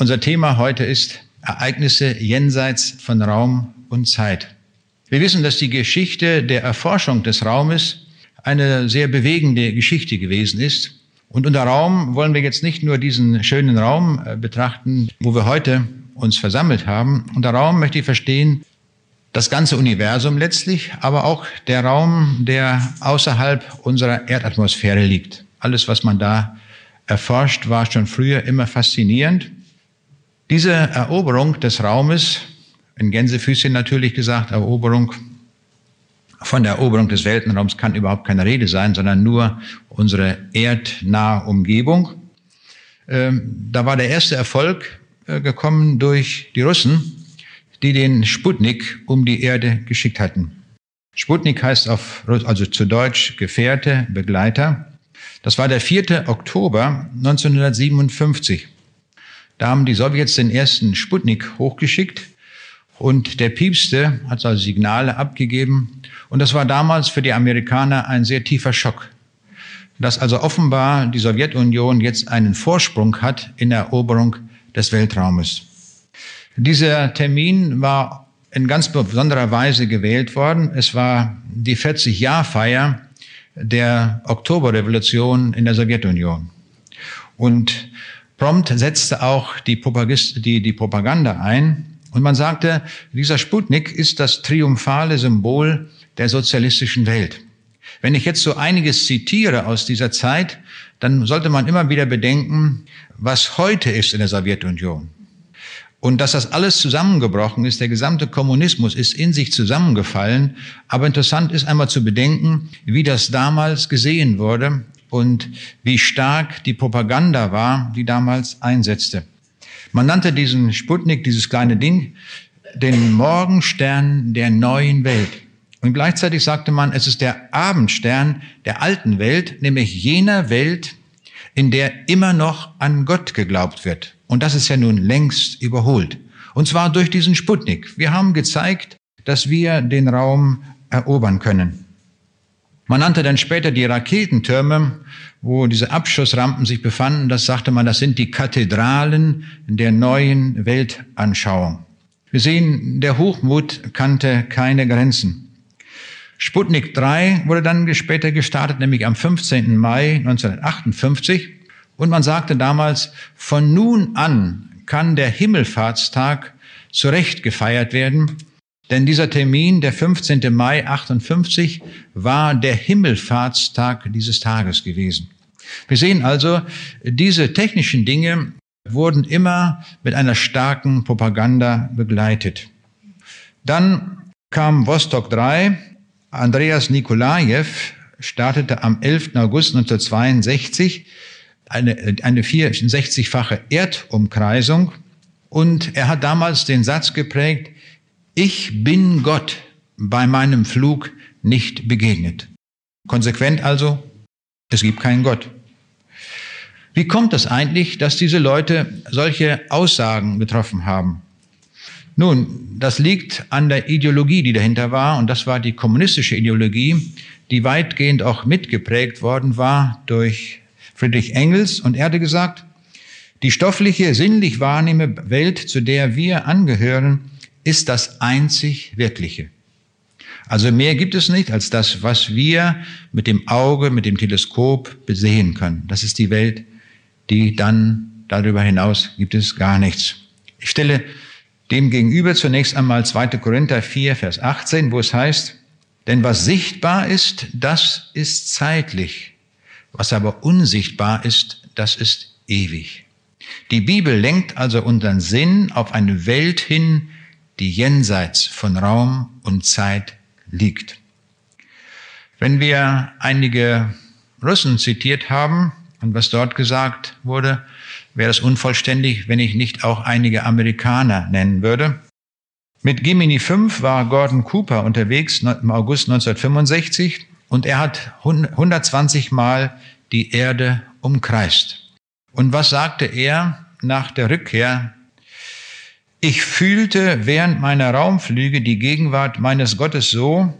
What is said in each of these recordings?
Unser Thema heute ist Ereignisse jenseits von Raum und Zeit. Wir wissen, dass die Geschichte der Erforschung des Raumes eine sehr bewegende Geschichte gewesen ist. Und unter Raum wollen wir jetzt nicht nur diesen schönen Raum äh, betrachten, wo wir heute uns versammelt haben. Unter Raum möchte ich verstehen das ganze Universum letztlich, aber auch der Raum, der außerhalb unserer Erdatmosphäre liegt. Alles, was man da erforscht, war schon früher immer faszinierend. Diese Eroberung des Raumes, in Gänsefüßchen natürlich gesagt, Eroberung, von der Eroberung des Weltenraums kann überhaupt keine Rede sein, sondern nur unsere erdnahe Umgebung. Ähm, da war der erste Erfolg äh, gekommen durch die Russen, die den Sputnik um die Erde geschickt hatten. Sputnik heißt auf, also zu Deutsch Gefährte, Begleiter. Das war der 4. Oktober 1957. Da haben die Sowjets den ersten Sputnik hochgeschickt und der Piepste hat also Signale abgegeben. Und das war damals für die Amerikaner ein sehr tiefer Schock. Dass also offenbar die Sowjetunion jetzt einen Vorsprung hat in der Eroberung des Weltraumes. Dieser Termin war in ganz besonderer Weise gewählt worden. Es war die 40-Jahr-Feier der Oktoberrevolution in der Sowjetunion. Und Prompt setzte auch die, die, die Propaganda ein und man sagte, dieser Sputnik ist das triumphale Symbol der sozialistischen Welt. Wenn ich jetzt so einiges zitiere aus dieser Zeit, dann sollte man immer wieder bedenken, was heute ist in der Sowjetunion. Und dass das alles zusammengebrochen ist, der gesamte Kommunismus ist in sich zusammengefallen. Aber interessant ist einmal zu bedenken, wie das damals gesehen wurde und wie stark die Propaganda war, die damals einsetzte. Man nannte diesen Sputnik, dieses kleine Ding, den Morgenstern der neuen Welt. Und gleichzeitig sagte man, es ist der Abendstern der alten Welt, nämlich jener Welt, in der immer noch an Gott geglaubt wird. Und das ist ja nun längst überholt. Und zwar durch diesen Sputnik. Wir haben gezeigt, dass wir den Raum erobern können. Man nannte dann später die Raketentürme, wo diese Abschussrampen sich befanden, das sagte man, das sind die Kathedralen der neuen Weltanschauung. Wir sehen, der Hochmut kannte keine Grenzen. Sputnik 3 wurde dann später gestartet, nämlich am 15. Mai 1958. Und man sagte damals, von nun an kann der Himmelfahrtstag zurecht gefeiert werden, denn dieser Termin, der 15. Mai 58, war der Himmelfahrtstag dieses Tages gewesen. Wir sehen also, diese technischen Dinge wurden immer mit einer starken Propaganda begleitet. Dann kam Vostok 3. Andreas Nikolajew startete am 11. August 1962 eine, eine 64-fache Erdumkreisung und er hat damals den Satz geprägt, ich bin Gott bei meinem Flug nicht begegnet. Konsequent also, es gibt keinen Gott. Wie kommt es eigentlich, dass diese Leute solche Aussagen getroffen haben? Nun, das liegt an der Ideologie, die dahinter war, und das war die kommunistische Ideologie, die weitgehend auch mitgeprägt worden war durch Friedrich Engels. Und er hatte gesagt, die stoffliche, sinnlich wahrnehmende Welt, zu der wir angehören, ist das einzig Wirkliche. Also mehr gibt es nicht als das, was wir mit dem Auge, mit dem Teleskop besehen können. Das ist die Welt, die dann darüber hinaus gibt es gar nichts. Ich stelle dem gegenüber zunächst einmal 2. Korinther 4, Vers 18, wo es heißt, denn was sichtbar ist, das ist zeitlich. Was aber unsichtbar ist, das ist ewig. Die Bibel lenkt also unseren Sinn auf eine Welt hin, die jenseits von Raum und Zeit liegt. Wenn wir einige Russen zitiert haben und was dort gesagt wurde, wäre es unvollständig, wenn ich nicht auch einige Amerikaner nennen würde. Mit Gemini 5 war Gordon Cooper unterwegs im August 1965 und er hat 120 Mal die Erde umkreist. Und was sagte er nach der Rückkehr ich fühlte während meiner Raumflüge die Gegenwart meines Gottes so,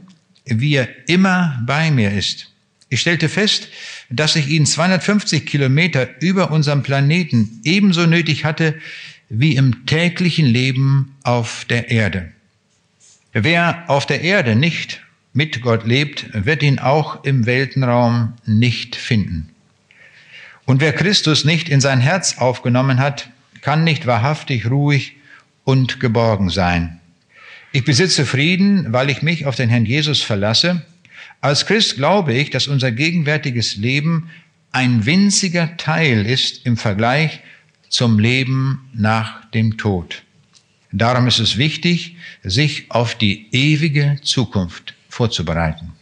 wie er immer bei mir ist. Ich stellte fest, dass ich ihn 250 Kilometer über unserem Planeten ebenso nötig hatte wie im täglichen Leben auf der Erde. Wer auf der Erde nicht mit Gott lebt, wird ihn auch im Weltenraum nicht finden. Und wer Christus nicht in sein Herz aufgenommen hat, kann nicht wahrhaftig ruhig und geborgen sein. Ich besitze Frieden, weil ich mich auf den Herrn Jesus verlasse. Als Christ glaube ich, dass unser gegenwärtiges Leben ein winziger Teil ist im Vergleich zum Leben nach dem Tod. Darum ist es wichtig, sich auf die ewige Zukunft vorzubereiten.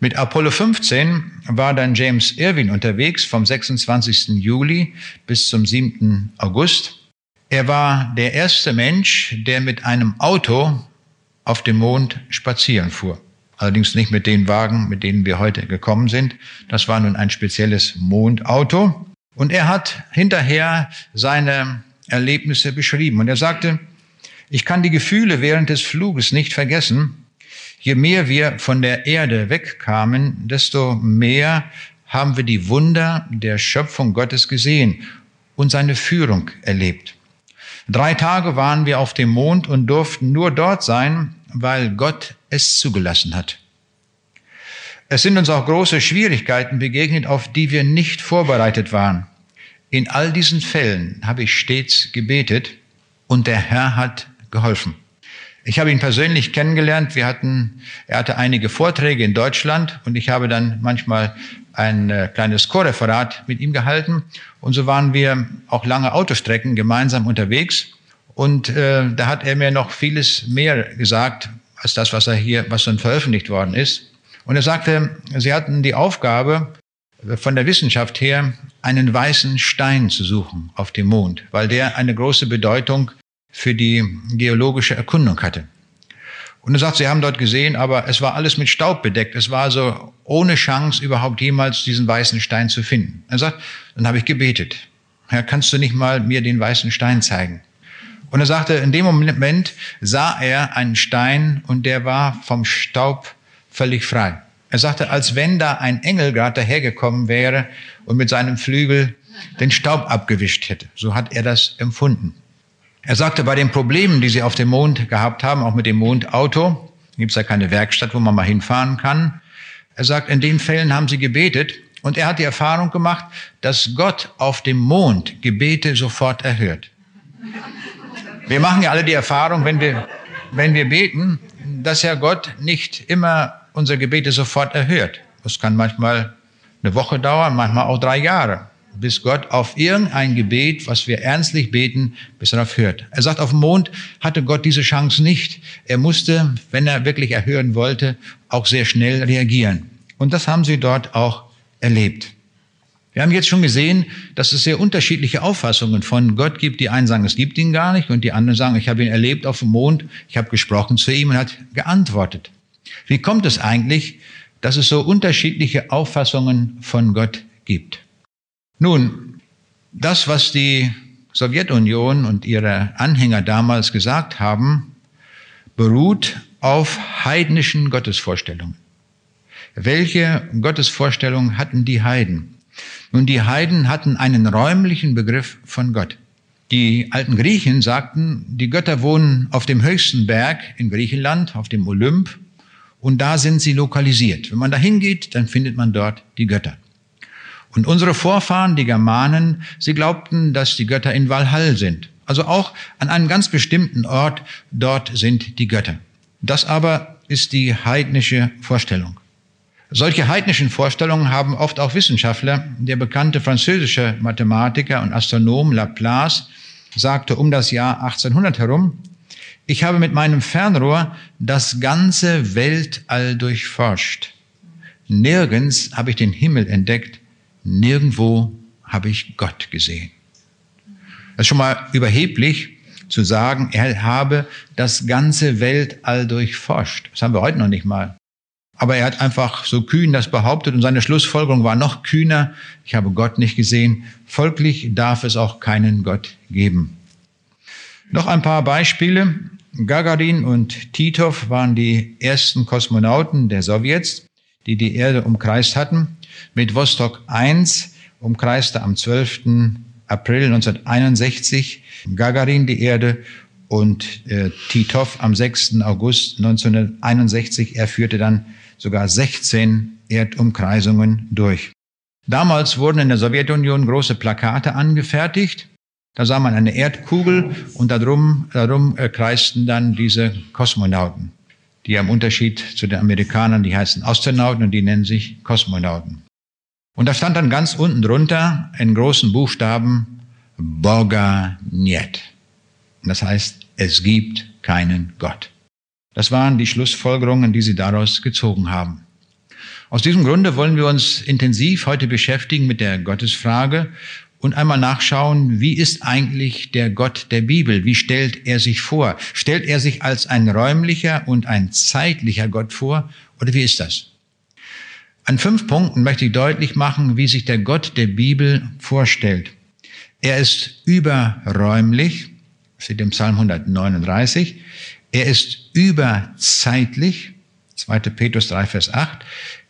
Mit Apollo 15 war dann James Irwin unterwegs vom 26. Juli bis zum 7. August. Er war der erste Mensch, der mit einem Auto auf dem Mond spazieren fuhr. Allerdings nicht mit den Wagen, mit denen wir heute gekommen sind. Das war nun ein spezielles Mondauto. Und er hat hinterher seine Erlebnisse beschrieben. Und er sagte, ich kann die Gefühle während des Fluges nicht vergessen. Je mehr wir von der Erde wegkamen, desto mehr haben wir die Wunder der Schöpfung Gottes gesehen und seine Führung erlebt. Drei Tage waren wir auf dem Mond und durften nur dort sein, weil Gott es zugelassen hat. Es sind uns auch große Schwierigkeiten begegnet, auf die wir nicht vorbereitet waren. In all diesen Fällen habe ich stets gebetet und der Herr hat geholfen. Ich habe ihn persönlich kennengelernt. Wir hatten, er hatte einige Vorträge in Deutschland und ich habe dann manchmal ein äh, kleines Chorreferat mit ihm gehalten. Und so waren wir auch lange Autostrecken gemeinsam unterwegs. Und äh, da hat er mir noch vieles mehr gesagt, als das, was er hier, was dann veröffentlicht worden ist. Und er sagte, sie hatten die Aufgabe, von der Wissenschaft her, einen weißen Stein zu suchen auf dem Mond, weil der eine große Bedeutung für die geologische Erkundung hatte. Und er sagt, sie haben dort gesehen, aber es war alles mit Staub bedeckt. Es war also ohne Chance, überhaupt jemals diesen weißen Stein zu finden. Er sagt, dann habe ich gebetet. Herr, kannst du nicht mal mir den weißen Stein zeigen? Und er sagte, in dem Moment sah er einen Stein und der war vom Staub völlig frei. Er sagte, als wenn da ein Engel gerade dahergekommen wäre und mit seinem Flügel den Staub abgewischt hätte. So hat er das empfunden. Er sagte, bei den Problemen, die sie auf dem Mond gehabt haben, auch mit dem Mondauto, gibt es ja keine Werkstatt, wo man mal hinfahren kann. Er sagt, in den Fällen haben sie gebetet und er hat die Erfahrung gemacht, dass Gott auf dem Mond Gebete sofort erhört. Wir machen ja alle die Erfahrung, wenn wir, wenn wir beten, dass ja Gott nicht immer unsere Gebete sofort erhört. Das kann manchmal eine Woche dauern, manchmal auch drei Jahre, bis Gott auf irgendein Gebet, was wir ernstlich beten, bis er darauf hört. Er sagt, auf dem Mond hatte Gott diese Chance nicht. Er musste, wenn er wirklich erhören wollte, auch sehr schnell reagieren. Und das haben sie dort auch erlebt. Wir haben jetzt schon gesehen, dass es sehr unterschiedliche Auffassungen von Gott gibt. Die einen sagen, es gibt ihn gar nicht und die anderen sagen, ich habe ihn erlebt auf dem Mond, ich habe gesprochen zu ihm und hat geantwortet. Wie kommt es eigentlich, dass es so unterschiedliche Auffassungen von Gott gibt? Nun, das, was die Sowjetunion und ihre Anhänger damals gesagt haben, beruht auf heidnischen Gottesvorstellungen. Welche Gottesvorstellungen hatten die Heiden? Nun, die Heiden hatten einen räumlichen Begriff von Gott. Die alten Griechen sagten, die Götter wohnen auf dem höchsten Berg in Griechenland, auf dem Olymp, und da sind sie lokalisiert. Wenn man da hingeht, dann findet man dort die Götter. Und unsere Vorfahren, die Germanen, sie glaubten, dass die Götter in Valhall sind. Also auch an einem ganz bestimmten Ort, dort sind die Götter. Das aber ist die heidnische Vorstellung. Solche heidnischen Vorstellungen haben oft auch Wissenschaftler. Der bekannte französische Mathematiker und Astronom Laplace sagte um das Jahr 1800 herum, ich habe mit meinem Fernrohr das ganze Weltall durchforscht. Nirgends habe ich den Himmel entdeckt, nirgendwo habe ich Gott gesehen. Das ist schon mal überheblich zu sagen, er habe das ganze Weltall durchforscht. Das haben wir heute noch nicht mal. Aber er hat einfach so kühn das behauptet und seine Schlussfolgerung war noch kühner. Ich habe Gott nicht gesehen. Folglich darf es auch keinen Gott geben. Noch ein paar Beispiele. Gagarin und Titov waren die ersten Kosmonauten der Sowjets, die die Erde umkreist hatten. Mit Vostok 1 umkreiste am 12. April 1961 Gagarin die Erde und äh, Titov am 6. August 1961. Er führte dann sogar 16 Erdumkreisungen durch. Damals wurden in der Sowjetunion große Plakate angefertigt. Da sah man eine Erdkugel und darum, darum äh, kreisten dann diese Kosmonauten, die im Unterschied zu den Amerikanern, die heißen Astronauten und die nennen sich Kosmonauten. Und da stand dann ganz unten drunter in großen Buchstaben Boga Niet. Das heißt, es gibt keinen Gott. Das waren die Schlussfolgerungen, die sie daraus gezogen haben. Aus diesem Grunde wollen wir uns intensiv heute beschäftigen mit der Gottesfrage und einmal nachschauen, wie ist eigentlich der Gott der Bibel? Wie stellt er sich vor? Stellt er sich als ein räumlicher und ein zeitlicher Gott vor? Oder wie ist das? An fünf Punkten möchte ich deutlich machen, wie sich der Gott der Bibel vorstellt. Er ist überräumlich, steht im Psalm 139. Er ist überzeitlich, 2. Petrus 3, Vers 8.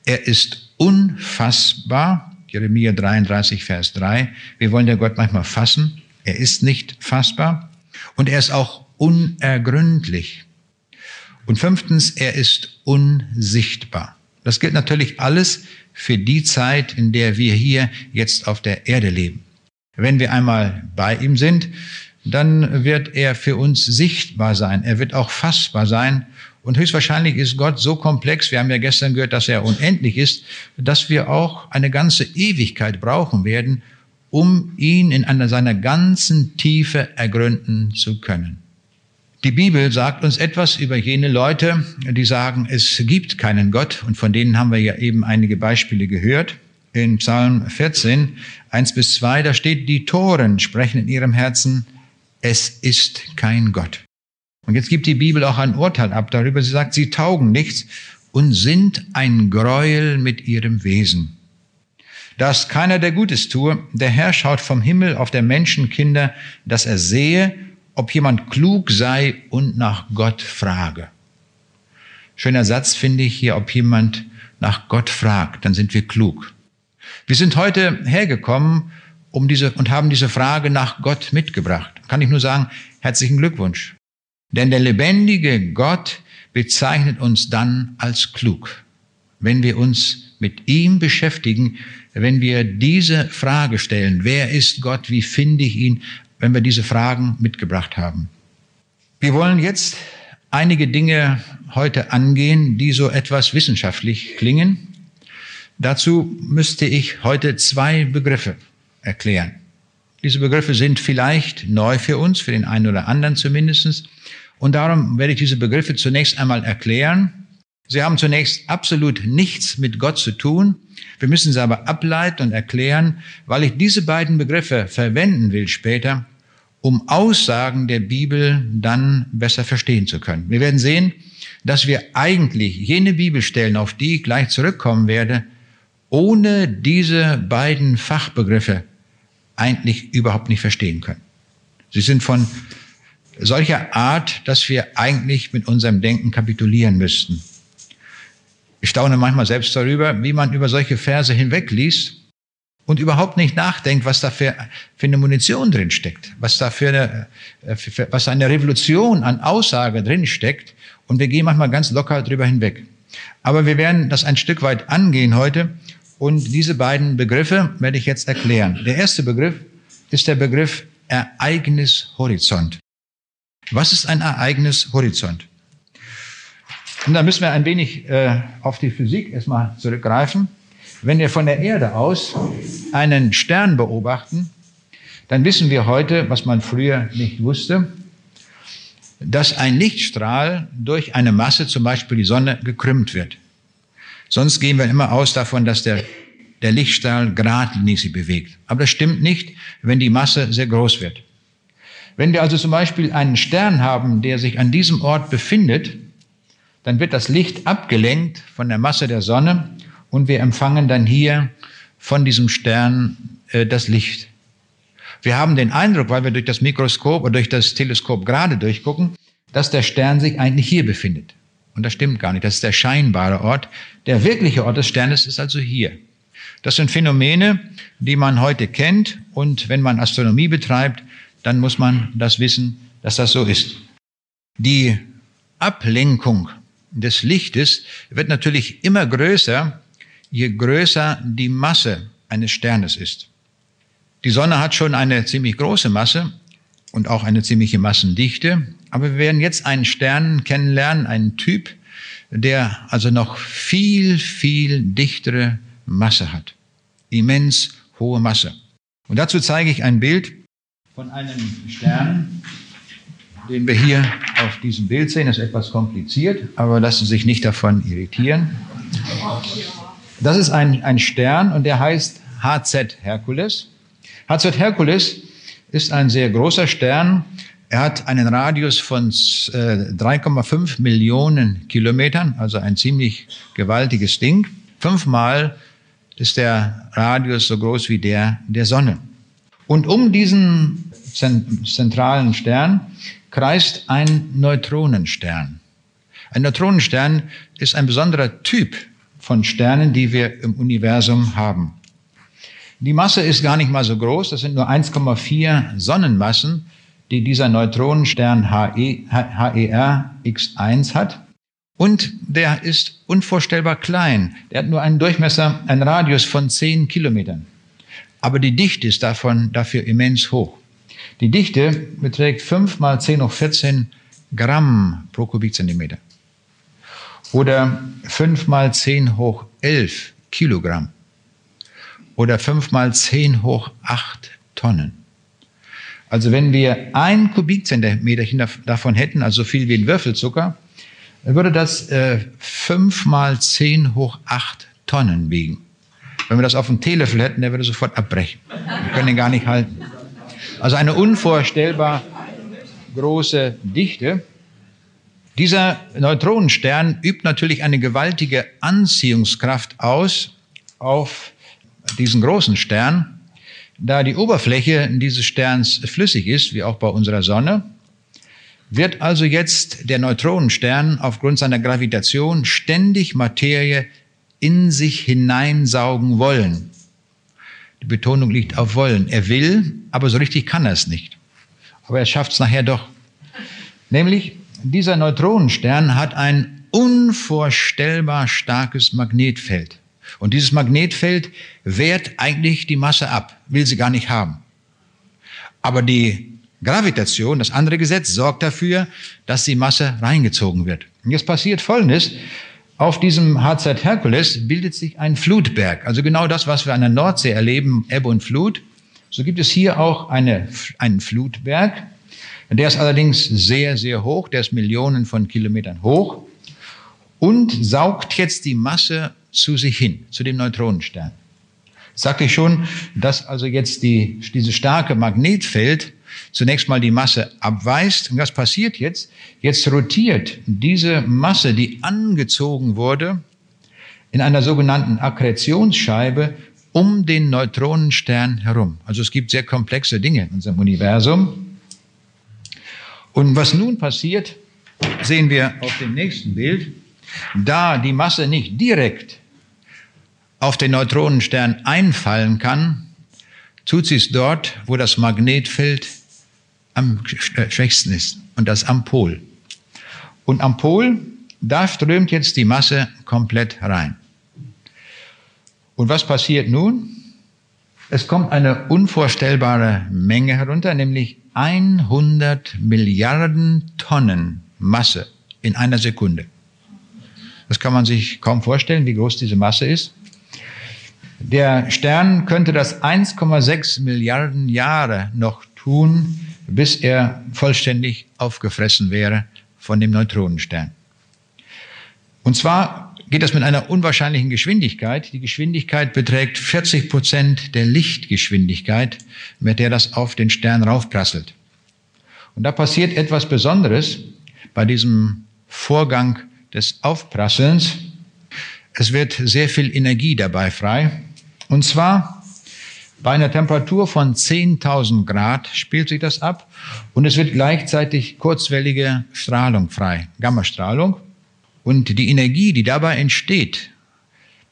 Er ist unfassbar, Jeremia 33, Vers 3. Wir wollen der Gott manchmal fassen. Er ist nicht fassbar. Und er ist auch unergründlich. Und fünftens, er ist unsichtbar. Das gilt natürlich alles für die Zeit, in der wir hier jetzt auf der Erde leben. Wenn wir einmal bei ihm sind, dann wird er für uns sichtbar sein. Er wird auch fassbar sein. Und höchstwahrscheinlich ist Gott so komplex, wir haben ja gestern gehört, dass er unendlich ist, dass wir auch eine ganze Ewigkeit brauchen werden, um ihn in einer seiner ganzen Tiefe ergründen zu können. Die Bibel sagt uns etwas über jene Leute, die sagen, es gibt keinen Gott. Und von denen haben wir ja eben einige Beispiele gehört. In Psalm 14, 1 bis 2, da steht, die Toren sprechen in ihrem Herzen, es ist kein Gott. Und jetzt gibt die Bibel auch ein Urteil ab darüber. Sie sagt, sie taugen nichts und sind ein Gräuel mit ihrem Wesen. Da ist keiner, der Gutes tue. Der Herr schaut vom Himmel auf der Menschenkinder, dass er sehe ob jemand klug sei und nach Gott frage. Schöner Satz finde ich hier, ob jemand nach Gott fragt, dann sind wir klug. Wir sind heute hergekommen um diese, und haben diese Frage nach Gott mitgebracht. Kann ich nur sagen, herzlichen Glückwunsch. Denn der lebendige Gott bezeichnet uns dann als klug. Wenn wir uns mit ihm beschäftigen, wenn wir diese Frage stellen, wer ist Gott, wie finde ich ihn, wenn wir diese Fragen mitgebracht haben. Wir wollen jetzt einige Dinge heute angehen, die so etwas wissenschaftlich klingen. Dazu müsste ich heute zwei Begriffe erklären. Diese Begriffe sind vielleicht neu für uns, für den einen oder anderen zumindest. Und darum werde ich diese Begriffe zunächst einmal erklären. Sie haben zunächst absolut nichts mit Gott zu tun. Wir müssen sie aber ableiten und erklären, weil ich diese beiden Begriffe verwenden will später, um Aussagen der Bibel dann besser verstehen zu können. Wir werden sehen, dass wir eigentlich jene Bibelstellen, auf die ich gleich zurückkommen werde, ohne diese beiden Fachbegriffe eigentlich überhaupt nicht verstehen können. Sie sind von solcher Art, dass wir eigentlich mit unserem Denken kapitulieren müssten. Ich staune manchmal selbst darüber, wie man über solche Verse hinwegliest und überhaupt nicht nachdenkt, was da für, für eine Munition drin steckt, was da für eine, äh, für, was eine Revolution an Aussage drin steckt. Und wir gehen manchmal ganz locker drüber hinweg. Aber wir werden das ein Stück weit angehen heute. Und diese beiden Begriffe werde ich jetzt erklären. Der erste Begriff ist der Begriff Ereignishorizont. Was ist ein Ereignishorizont? Und da müssen wir ein wenig äh, auf die Physik erstmal zurückgreifen. Wenn wir von der Erde aus einen Stern beobachten, dann wissen wir heute, was man früher nicht wusste, dass ein Lichtstrahl durch eine Masse, zum Beispiel die Sonne, gekrümmt wird. Sonst gehen wir immer aus davon, dass der, der Lichtstrahl geradlinig sich bewegt. Aber das stimmt nicht, wenn die Masse sehr groß wird. Wenn wir also zum Beispiel einen Stern haben, der sich an diesem Ort befindet, dann wird das Licht abgelenkt von der Masse der Sonne und wir empfangen dann hier von diesem Stern äh, das Licht. Wir haben den Eindruck, weil wir durch das Mikroskop oder durch das Teleskop gerade durchgucken, dass der Stern sich eigentlich hier befindet. Und das stimmt gar nicht. Das ist der scheinbare Ort. Der wirkliche Ort des Sternes ist also hier. Das sind Phänomene, die man heute kennt und wenn man Astronomie betreibt, dann muss man das wissen, dass das so ist. Die Ablenkung des Lichtes wird natürlich immer größer, je größer die Masse eines Sternes ist. Die Sonne hat schon eine ziemlich große Masse und auch eine ziemliche Massendichte, aber wir werden jetzt einen Stern kennenlernen, einen Typ, der also noch viel, viel dichtere Masse hat. Immens hohe Masse. Und dazu zeige ich ein Bild von einem Stern, den wir hier auf diesem Bild sehen. Ist etwas kompliziert, aber lassen Sie sich nicht davon irritieren. Das ist ein, ein Stern und der heißt HZ Hercules. HZ Hercules ist ein sehr großer Stern. Er hat einen Radius von 3,5 äh, Millionen Kilometern, also ein ziemlich gewaltiges Ding. Fünfmal ist der Radius so groß wie der der Sonne. Und um diesen zentralen Stern kreist ein Neutronenstern. Ein Neutronenstern ist ein besonderer Typ von Sternen, die wir im Universum haben. Die Masse ist gar nicht mal so groß, das sind nur 1,4 Sonnenmassen, die dieser Neutronenstern HE, HER X1 hat. Und der ist unvorstellbar klein. Der hat nur einen Durchmesser, einen Radius von 10 Kilometern. Aber die Dichte ist davon dafür immens hoch. Die Dichte beträgt 5 mal 10 hoch 14 Gramm pro Kubikzentimeter. Oder 5 mal 10 hoch 11 Kilogramm. Oder 5 mal 10 hoch 8 Tonnen. Also wenn wir ein Kubikzentimeter davon hätten, also so viel wie ein Würfelzucker, dann würde das äh, 5 mal 10 hoch 8 Tonnen wiegen. Wenn wir das auf dem Teelöffel hätten, der würde sofort abbrechen. Wir können ihn gar nicht halten. Also eine unvorstellbar große Dichte. Dieser Neutronenstern übt natürlich eine gewaltige Anziehungskraft aus auf diesen großen Stern, da die Oberfläche dieses Sterns flüssig ist, wie auch bei unserer Sonne, wird also jetzt der Neutronenstern aufgrund seiner Gravitation ständig Materie in sich hineinsaugen wollen. Die Betonung liegt auf wollen. Er will, aber so richtig kann er es nicht. Aber er schafft es nachher doch. Nämlich, dieser Neutronenstern hat ein unvorstellbar starkes Magnetfeld. Und dieses Magnetfeld wehrt eigentlich die Masse ab, will sie gar nicht haben. Aber die Gravitation, das andere Gesetz, sorgt dafür, dass die Masse reingezogen wird. Und jetzt passiert Folgendes. Auf diesem HZ Hercules bildet sich ein Flutberg, also genau das, was wir an der Nordsee erleben, Ebbe und Flut. So gibt es hier auch eine, einen Flutberg. Der ist allerdings sehr, sehr hoch, der ist Millionen von Kilometern hoch und saugt jetzt die Masse zu sich hin, zu dem Neutronenstern. Sagte ich schon, dass also jetzt die, dieses starke Magnetfeld zunächst mal die Masse abweist. Und was passiert jetzt? Jetzt rotiert diese Masse, die angezogen wurde, in einer sogenannten Akkretionsscheibe um den Neutronenstern herum. Also es gibt sehr komplexe Dinge in unserem Universum. Und was nun passiert, sehen wir auf dem nächsten Bild. Da die Masse nicht direkt auf den Neutronenstern einfallen kann, tut sie es dort, wo das Magnetfeld am schwächsten ist, und das am Pol. Und am Pol, da strömt jetzt die Masse komplett rein. Und was passiert nun? Es kommt eine unvorstellbare Menge herunter, nämlich 100 Milliarden Tonnen Masse in einer Sekunde. Das kann man sich kaum vorstellen, wie groß diese Masse ist. Der Stern könnte das 1,6 Milliarden Jahre noch tun, bis er vollständig aufgefressen wäre von dem Neutronenstern. Und zwar geht das mit einer unwahrscheinlichen Geschwindigkeit. Die Geschwindigkeit beträgt 40 Prozent der Lichtgeschwindigkeit, mit der das auf den Stern raufprasselt. Und da passiert etwas Besonderes bei diesem Vorgang des Aufprasselns. Es wird sehr viel Energie dabei frei. Und zwar bei einer Temperatur von 10.000 Grad spielt sich das ab und es wird gleichzeitig kurzwellige Strahlung frei, Gammastrahlung. Und die Energie, die dabei entsteht,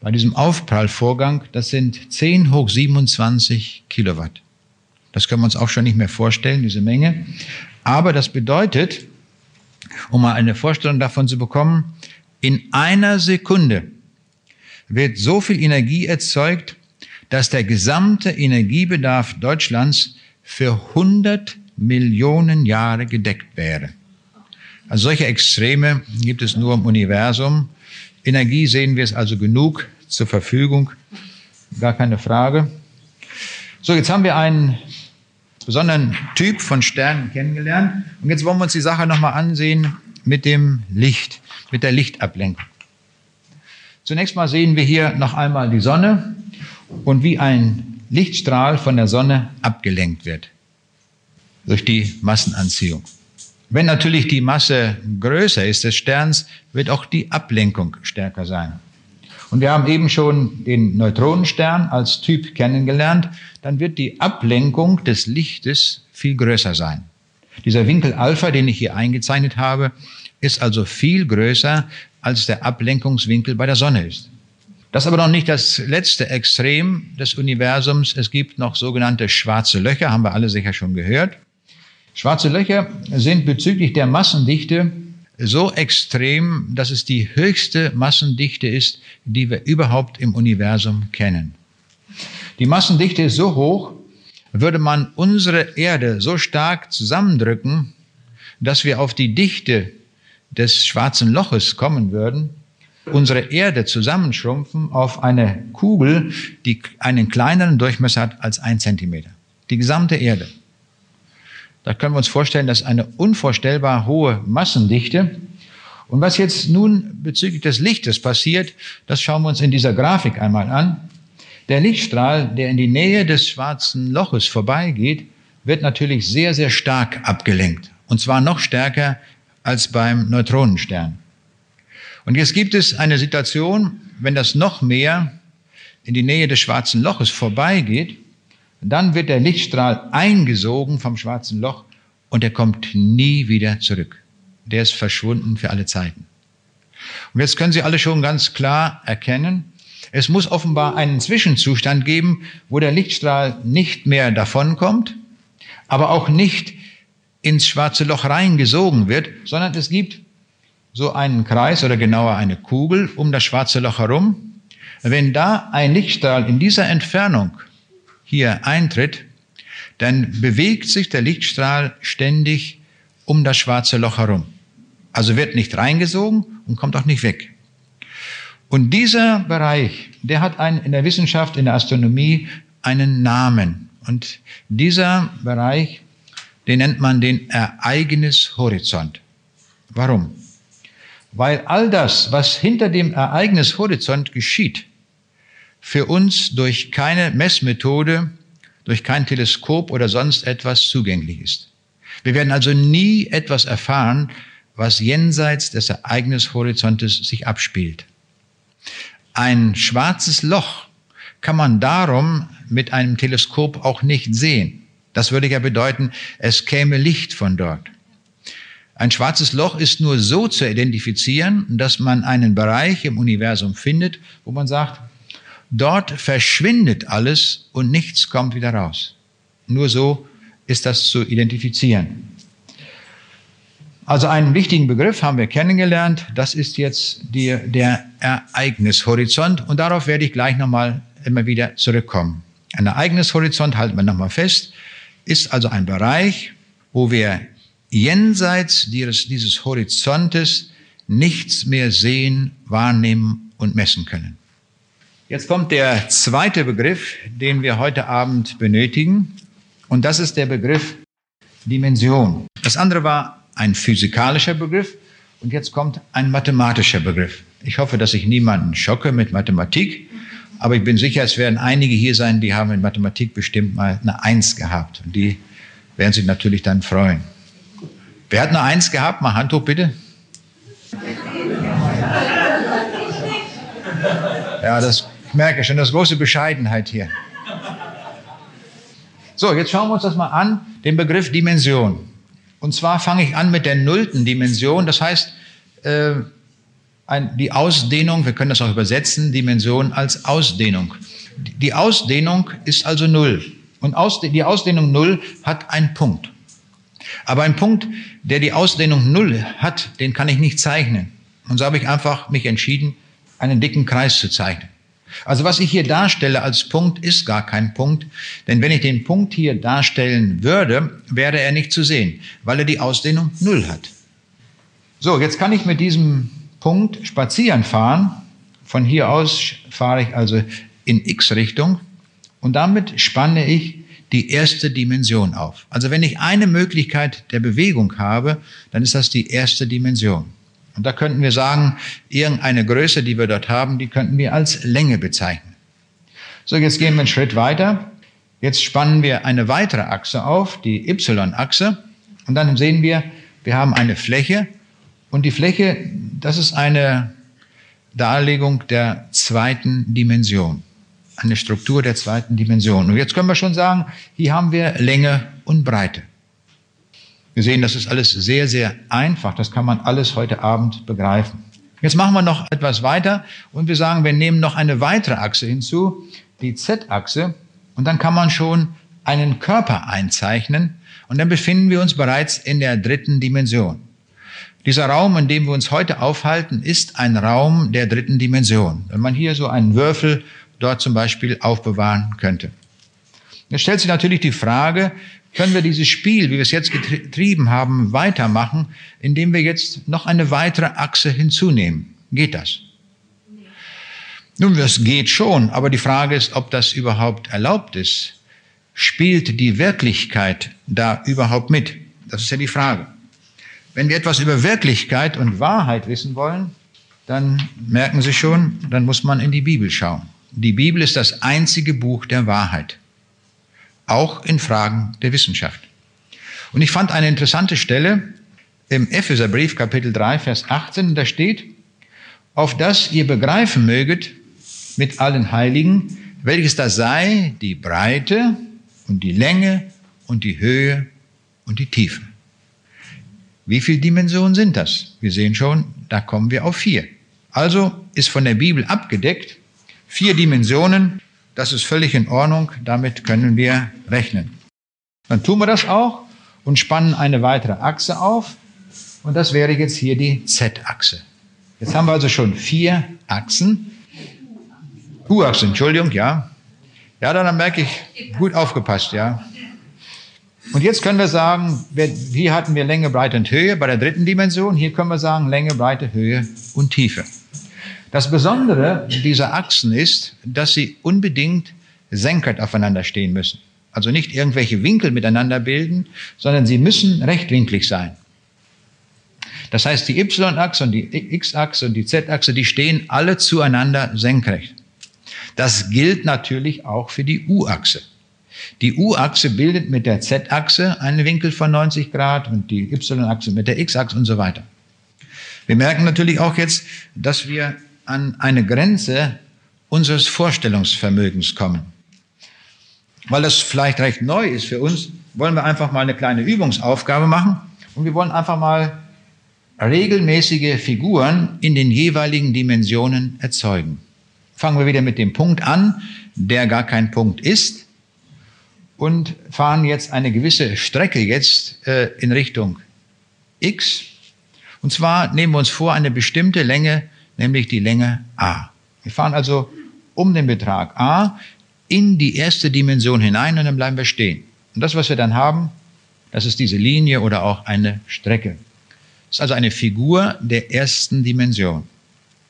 bei diesem Aufprallvorgang, das sind 10 hoch 27 Kilowatt. Das können wir uns auch schon nicht mehr vorstellen, diese Menge. Aber das bedeutet, um mal eine Vorstellung davon zu bekommen, in einer Sekunde wird so viel Energie erzeugt, dass der gesamte Energiebedarf Deutschlands für 100 Millionen Jahre gedeckt wäre. Also solche Extreme gibt es nur im Universum. Energie sehen wir es also genug zur Verfügung, gar keine Frage. So, jetzt haben wir einen besonderen Typ von Sternen kennengelernt und jetzt wollen wir uns die Sache nochmal ansehen mit dem Licht, mit der Lichtablenkung. Zunächst mal sehen wir hier noch einmal die Sonne und wie ein Lichtstrahl von der Sonne abgelenkt wird durch die Massenanziehung. Wenn natürlich die Masse größer ist des Sterns, wird auch die Ablenkung stärker sein. Und wir haben eben schon den Neutronenstern als Typ kennengelernt, dann wird die Ablenkung des Lichtes viel größer sein. Dieser Winkel Alpha, den ich hier eingezeichnet habe, ist also viel größer, als der Ablenkungswinkel bei der Sonne ist. Das ist aber noch nicht das letzte Extrem des Universums. Es gibt noch sogenannte schwarze Löcher, haben wir alle sicher schon gehört. Schwarze Löcher sind bezüglich der Massendichte so extrem, dass es die höchste Massendichte ist, die wir überhaupt im Universum kennen. Die Massendichte ist so hoch, würde man unsere Erde so stark zusammendrücken, dass wir auf die Dichte des schwarzen Loches kommen würden, unsere Erde zusammenschrumpfen auf eine Kugel, die einen kleineren Durchmesser hat als ein Zentimeter. Die gesamte Erde. Da können wir uns vorstellen, dass eine unvorstellbar hohe Massendichte. Und was jetzt nun bezüglich des Lichtes passiert, das schauen wir uns in dieser Grafik einmal an. Der Lichtstrahl, der in die Nähe des schwarzen Loches vorbeigeht, wird natürlich sehr, sehr stark abgelenkt. Und zwar noch stärker als beim Neutronenstern. Und jetzt gibt es eine Situation, wenn das noch mehr in die Nähe des schwarzen Loches vorbeigeht, dann wird der Lichtstrahl eingesogen vom schwarzen Loch und er kommt nie wieder zurück. Der ist verschwunden für alle Zeiten. Und jetzt können Sie alle schon ganz klar erkennen, es muss offenbar einen Zwischenzustand geben, wo der Lichtstrahl nicht mehr davonkommt, aber auch nicht ins schwarze Loch reingesogen wird, sondern es gibt so einen Kreis oder genauer eine Kugel um das schwarze Loch herum. Wenn da ein Lichtstrahl in dieser Entfernung hier eintritt, dann bewegt sich der Lichtstrahl ständig um das schwarze Loch herum. Also wird nicht reingesogen und kommt auch nicht weg. Und dieser Bereich, der hat einen, in der Wissenschaft, in der Astronomie einen Namen. Und dieser Bereich, den nennt man den Ereignishorizont. Warum? Weil all das, was hinter dem Ereignishorizont geschieht, für uns durch keine Messmethode, durch kein Teleskop oder sonst etwas zugänglich ist. Wir werden also nie etwas erfahren, was jenseits des Ereignishorizontes sich abspielt. Ein schwarzes Loch kann man darum mit einem Teleskop auch nicht sehen. Das würde ja bedeuten, es käme Licht von dort. Ein schwarzes Loch ist nur so zu identifizieren, dass man einen Bereich im Universum findet, wo man sagt, Dort verschwindet alles und nichts kommt wieder raus. Nur so ist das zu identifizieren. Also einen wichtigen Begriff haben wir kennengelernt. Das ist jetzt die, der Ereignishorizont und darauf werde ich gleich nochmal immer wieder zurückkommen. Ein Ereignishorizont, halten wir nochmal fest, ist also ein Bereich, wo wir jenseits dieses, Horizontes nichts mehr sehen, wahrnehmen und messen können. Jetzt kommt der zweite Begriff, den wir heute Abend benötigen, und das ist der Begriff Dimension. Das andere war ein physikalischer Begriff und jetzt kommt ein mathematischer Begriff. Ich hoffe, dass ich niemanden schocke mit Mathematik, aber ich bin sicher, es werden einige hier sein, die haben in Mathematik bestimmt mal eine Eins gehabt und die werden sich natürlich dann freuen. Wer hat eine Eins gehabt? Mal Hand hoch bitte. Ja, das ich merke schon, das große Bescheidenheit hier. So, jetzt schauen wir uns das mal an, den Begriff Dimension. Und zwar fange ich an mit der nullten Dimension. Das heißt, äh, ein, die Ausdehnung, wir können das auch übersetzen, Dimension als Ausdehnung. Die Ausdehnung ist also null. Und die Ausdehnung null hat einen Punkt. Aber ein Punkt, der die Ausdehnung null hat, den kann ich nicht zeichnen. Und so habe ich einfach mich entschieden, einen dicken Kreis zu zeichnen. Also was ich hier darstelle als Punkt ist gar kein Punkt, denn wenn ich den Punkt hier darstellen würde, wäre er nicht zu sehen, weil er die Ausdehnung null hat. So, jetzt kann ich mit diesem Punkt spazieren fahren. Von hier aus fahre ich also in x-Richtung und damit spanne ich die erste Dimension auf. Also wenn ich eine Möglichkeit der Bewegung habe, dann ist das die erste Dimension. Und da könnten wir sagen, irgendeine Größe, die wir dort haben, die könnten wir als Länge bezeichnen. So, jetzt gehen wir einen Schritt weiter. Jetzt spannen wir eine weitere Achse auf, die Y-Achse. Und dann sehen wir, wir haben eine Fläche. Und die Fläche, das ist eine Darlegung der zweiten Dimension. Eine Struktur der zweiten Dimension. Und jetzt können wir schon sagen, hier haben wir Länge und Breite. Wir sehen, das ist alles sehr, sehr einfach. Das kann man alles heute Abend begreifen. Jetzt machen wir noch etwas weiter und wir sagen, wir nehmen noch eine weitere Achse hinzu, die Z-Achse, und dann kann man schon einen Körper einzeichnen und dann befinden wir uns bereits in der dritten Dimension. Dieser Raum, in dem wir uns heute aufhalten, ist ein Raum der dritten Dimension. Wenn man hier so einen Würfel dort zum Beispiel aufbewahren könnte. Jetzt stellt sich natürlich die Frage, können wir dieses Spiel, wie wir es jetzt getrieben haben, weitermachen, indem wir jetzt noch eine weitere Achse hinzunehmen. Geht das? Nun, das geht schon, aber die Frage ist, ob das überhaupt erlaubt ist. Spielt die Wirklichkeit da überhaupt mit? Das ist ja die Frage. Wenn wir etwas über Wirklichkeit und Wahrheit wissen wollen, dann merken Sie schon, dann muss man in die Bibel schauen. Die Bibel ist das einzige Buch der Wahrheit auch in Fragen der Wissenschaft. Und ich fand eine interessante Stelle im Epheserbrief Kapitel 3, Vers 18, da steht, auf das ihr begreifen möget mit allen Heiligen, welches das sei, die Breite und die Länge und die Höhe und die Tiefe. Wie viele Dimensionen sind das? Wir sehen schon, da kommen wir auf vier. Also ist von der Bibel abgedeckt, vier Dimensionen, das ist völlig in Ordnung, damit können wir rechnen. Dann tun wir das auch und spannen eine weitere Achse auf und das wäre jetzt hier die Z-Achse. Jetzt haben wir also schon vier Achsen. U-Achse, Entschuldigung, ja. Ja, dann merke ich, gut aufgepasst, ja. Und jetzt können wir sagen, hier hatten wir Länge, Breite und Höhe bei der dritten Dimension. Hier können wir sagen Länge, Breite, Höhe und Tiefe. Das Besondere dieser Achsen ist, dass sie unbedingt senkrecht aufeinander stehen müssen. Also nicht irgendwelche Winkel miteinander bilden, sondern sie müssen rechtwinklig sein. Das heißt, die Y-Achse und die X-Achse und die Z-Achse, die stehen alle zueinander senkrecht. Das gilt natürlich auch für die U-Achse. Die U-Achse bildet mit der Z-Achse einen Winkel von 90 Grad und die Y-Achse mit der X-Achse und so weiter. Wir merken natürlich auch jetzt, dass wir an eine Grenze unseres Vorstellungsvermögens kommen. Weil das vielleicht recht neu ist für uns, wollen wir einfach mal eine kleine Übungsaufgabe machen und wir wollen einfach mal regelmäßige Figuren in den jeweiligen Dimensionen erzeugen. Fangen wir wieder mit dem Punkt an, der gar kein Punkt ist und fahren jetzt eine gewisse Strecke jetzt äh, in Richtung x. Und zwar nehmen wir uns vor, eine bestimmte Länge nämlich die Länge a. Wir fahren also um den Betrag a in die erste Dimension hinein und dann bleiben wir stehen. Und das, was wir dann haben, das ist diese Linie oder auch eine Strecke. Das ist also eine Figur der ersten Dimension.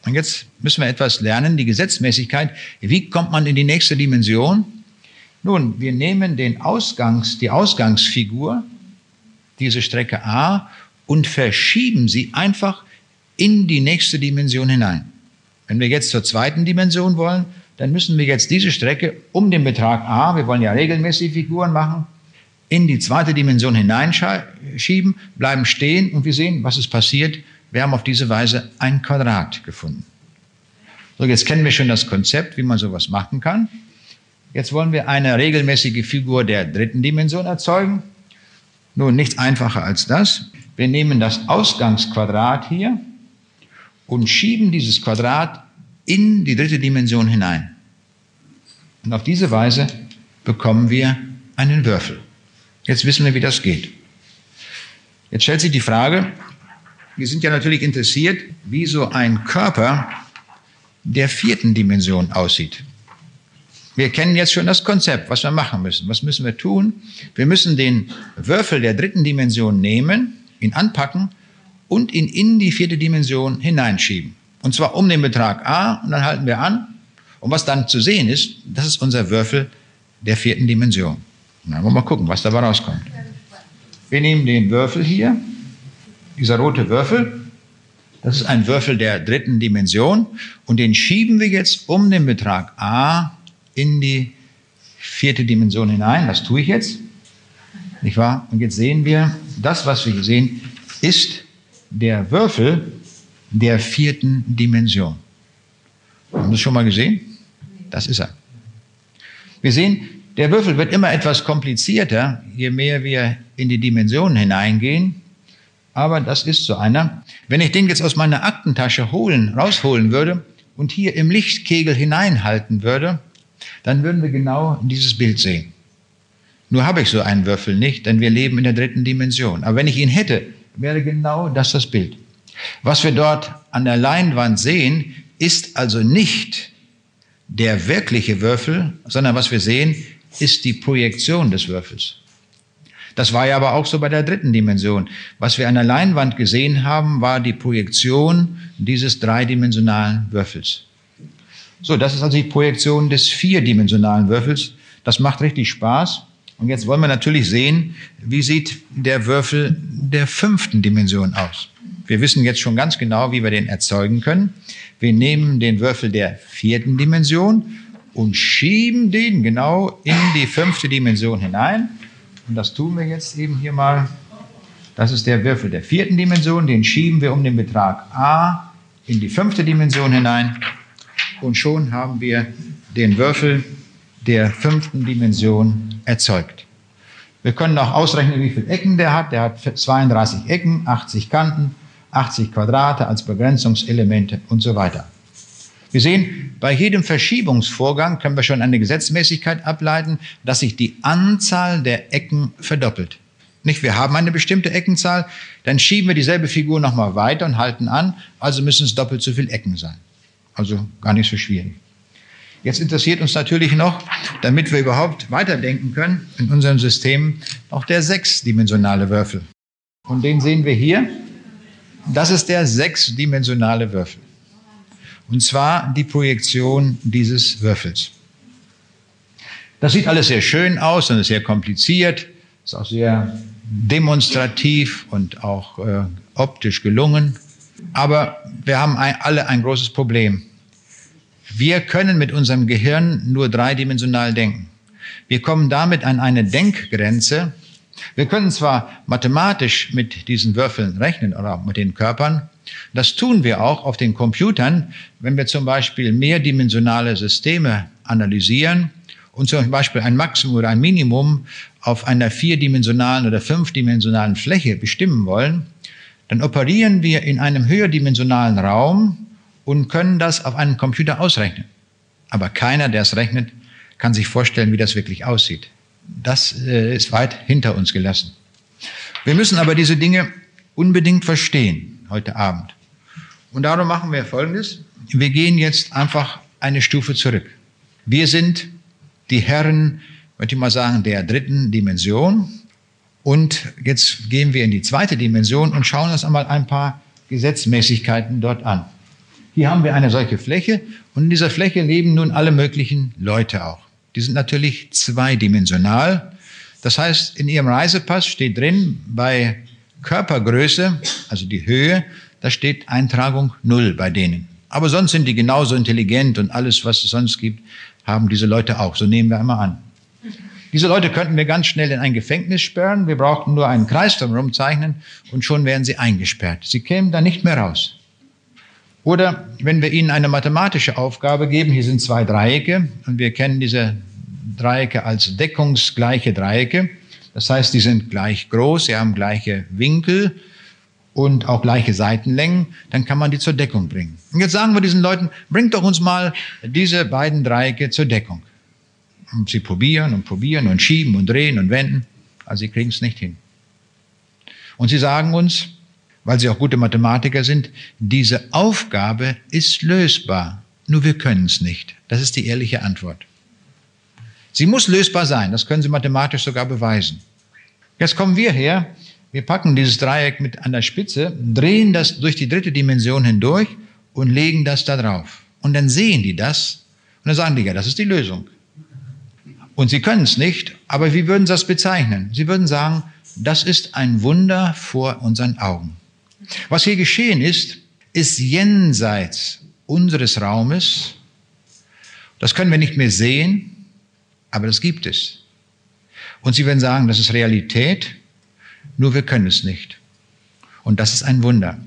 Und jetzt müssen wir etwas lernen, die Gesetzmäßigkeit. Wie kommt man in die nächste Dimension? Nun, wir nehmen den Ausgangs, die Ausgangsfigur, diese Strecke A, und verschieben sie einfach in die nächste Dimension hinein. Wenn wir jetzt zur zweiten Dimension wollen, dann müssen wir jetzt diese Strecke um den Betrag a, wir wollen ja regelmäßig Figuren machen, in die zweite Dimension hineinschieben, bleiben stehen und wir sehen, was ist passiert. Wir haben auf diese Weise ein Quadrat gefunden. So, jetzt kennen wir schon das Konzept, wie man sowas machen kann. Jetzt wollen wir eine regelmäßige Figur der dritten Dimension erzeugen. Nun, nichts einfacher als das. Wir nehmen das Ausgangsquadrat hier und schieben dieses Quadrat in die dritte Dimension hinein. Und auf diese Weise bekommen wir einen Würfel. Jetzt wissen wir, wie das geht. Jetzt stellt sich die Frage, wir sind ja natürlich interessiert, wie so ein Körper der vierten Dimension aussieht. Wir kennen jetzt schon das Konzept, was wir machen müssen. Was müssen wir tun? Wir müssen den Würfel der dritten Dimension nehmen, ihn anpacken und ihn in die vierte Dimension hineinschieben. Und zwar um den Betrag A und dann halten wir an. Und was dann zu sehen ist, das ist unser Würfel der vierten Dimension. Dann wollen wir mal gucken, was dabei rauskommt. Wir nehmen den Würfel hier, dieser rote Würfel, das ist ein Würfel der dritten Dimension und den schieben wir jetzt um den Betrag A in die vierte Dimension hinein. Das tue ich jetzt. Nicht wahr? Und jetzt sehen wir, das, was wir hier sehen, ist der Würfel der vierten Dimension. Haben Sie das schon mal gesehen? Das ist er. Wir sehen, der Würfel wird immer etwas komplizierter, je mehr wir in die Dimensionen hineingehen. Aber das ist so einer. Wenn ich den jetzt aus meiner Aktentasche holen, rausholen würde und hier im Lichtkegel hineinhalten würde, dann würden wir genau dieses Bild sehen. Nur habe ich so einen Würfel nicht, denn wir leben in der dritten Dimension. Aber wenn ich ihn hätte, wäre genau das das Bild. Was wir dort an der Leinwand sehen, ist also nicht der wirkliche Würfel, sondern was wir sehen, ist die Projektion des Würfels. Das war ja aber auch so bei der dritten Dimension. Was wir an der Leinwand gesehen haben, war die Projektion dieses dreidimensionalen Würfels. So, das ist also die Projektion des vierdimensionalen Würfels. Das macht richtig Spaß. Und jetzt wollen wir natürlich sehen, wie sieht der Würfel der fünften Dimension aus. Wir wissen jetzt schon ganz genau, wie wir den erzeugen können. Wir nehmen den Würfel der vierten Dimension und schieben den genau in die fünfte Dimension hinein. Und das tun wir jetzt eben hier mal. Das ist der Würfel der vierten Dimension. Den schieben wir um den Betrag a in die fünfte Dimension hinein. Und schon haben wir den Würfel der fünften Dimension erzeugt. Wir können auch ausrechnen, wie viele Ecken der hat. Der hat 32 Ecken, 80 Kanten, 80 Quadrate als Begrenzungselemente und so weiter. Wir sehen, bei jedem Verschiebungsvorgang können wir schon eine Gesetzmäßigkeit ableiten, dass sich die Anzahl der Ecken verdoppelt. Nicht, wir haben eine bestimmte Eckenzahl, dann schieben wir dieselbe Figur nochmal weiter und halten an, also müssen es doppelt so viele Ecken sein. Also gar nicht so schwierig. Jetzt interessiert uns natürlich noch, damit wir überhaupt weiterdenken können, in unserem System auch der sechsdimensionale Würfel. Und den sehen wir hier. Das ist der sechsdimensionale Würfel. Und zwar die Projektion dieses Würfels. Das sieht alles sehr schön aus und ist sehr kompliziert, ist auch sehr demonstrativ und auch äh, optisch gelungen. Aber wir haben ein, alle ein großes Problem. Wir können mit unserem Gehirn nur dreidimensional denken. Wir kommen damit an eine Denkgrenze. Wir können zwar mathematisch mit diesen Würfeln rechnen oder auch mit den Körpern, das tun wir auch auf den Computern, wenn wir zum Beispiel mehrdimensionale Systeme analysieren und zum Beispiel ein Maximum oder ein Minimum auf einer vierdimensionalen oder fünfdimensionalen Fläche bestimmen wollen, dann operieren wir in einem höherdimensionalen Raum und können das auf einem Computer ausrechnen. Aber keiner, der es rechnet, kann sich vorstellen, wie das wirklich aussieht. Das äh, ist weit hinter uns gelassen. Wir müssen aber diese Dinge unbedingt verstehen heute Abend. Und darum machen wir Folgendes. Wir gehen jetzt einfach eine Stufe zurück. Wir sind die Herren, möchte ich mal sagen, der dritten Dimension. Und jetzt gehen wir in die zweite Dimension und schauen uns einmal ein paar Gesetzmäßigkeiten dort an. Hier haben wir eine solche Fläche und in dieser Fläche leben nun alle möglichen Leute auch. Die sind natürlich zweidimensional. Das heißt, in Ihrem Reisepass steht drin, bei Körpergröße, also die Höhe, da steht Eintragung null bei denen. Aber sonst sind die genauso intelligent und alles, was es sonst gibt, haben diese Leute auch. So nehmen wir einmal an. Diese Leute könnten wir ganz schnell in ein Gefängnis sperren. Wir brauchten nur einen Kreis drumherum zeichnen und schon wären sie eingesperrt. Sie kämen da nicht mehr raus. Oder wenn wir ihnen eine mathematische Aufgabe geben, hier sind zwei Dreiecke und wir kennen diese Dreiecke als deckungsgleiche Dreiecke, das heißt, die sind gleich groß, sie haben gleiche Winkel und auch gleiche Seitenlängen, dann kann man die zur Deckung bringen. Und jetzt sagen wir diesen Leuten, bringt doch uns mal diese beiden Dreiecke zur Deckung. Und sie probieren und probieren und schieben und drehen und wenden, aber sie kriegen es nicht hin. Und sie sagen uns, weil sie auch gute Mathematiker sind, diese Aufgabe ist lösbar, nur wir können es nicht. Das ist die ehrliche Antwort. Sie muss lösbar sein, das können Sie mathematisch sogar beweisen. Jetzt kommen wir her, wir packen dieses Dreieck mit an der Spitze, drehen das durch die dritte Dimension hindurch und legen das da drauf. Und dann sehen die das und dann sagen die, ja, das ist die Lösung. Und sie können es nicht, aber wie würden sie das bezeichnen? Sie würden sagen, das ist ein Wunder vor unseren Augen. Was hier geschehen ist, ist jenseits unseres Raumes. Das können wir nicht mehr sehen, aber das gibt es. Und Sie werden sagen, das ist Realität, nur wir können es nicht. Und das ist ein Wunder.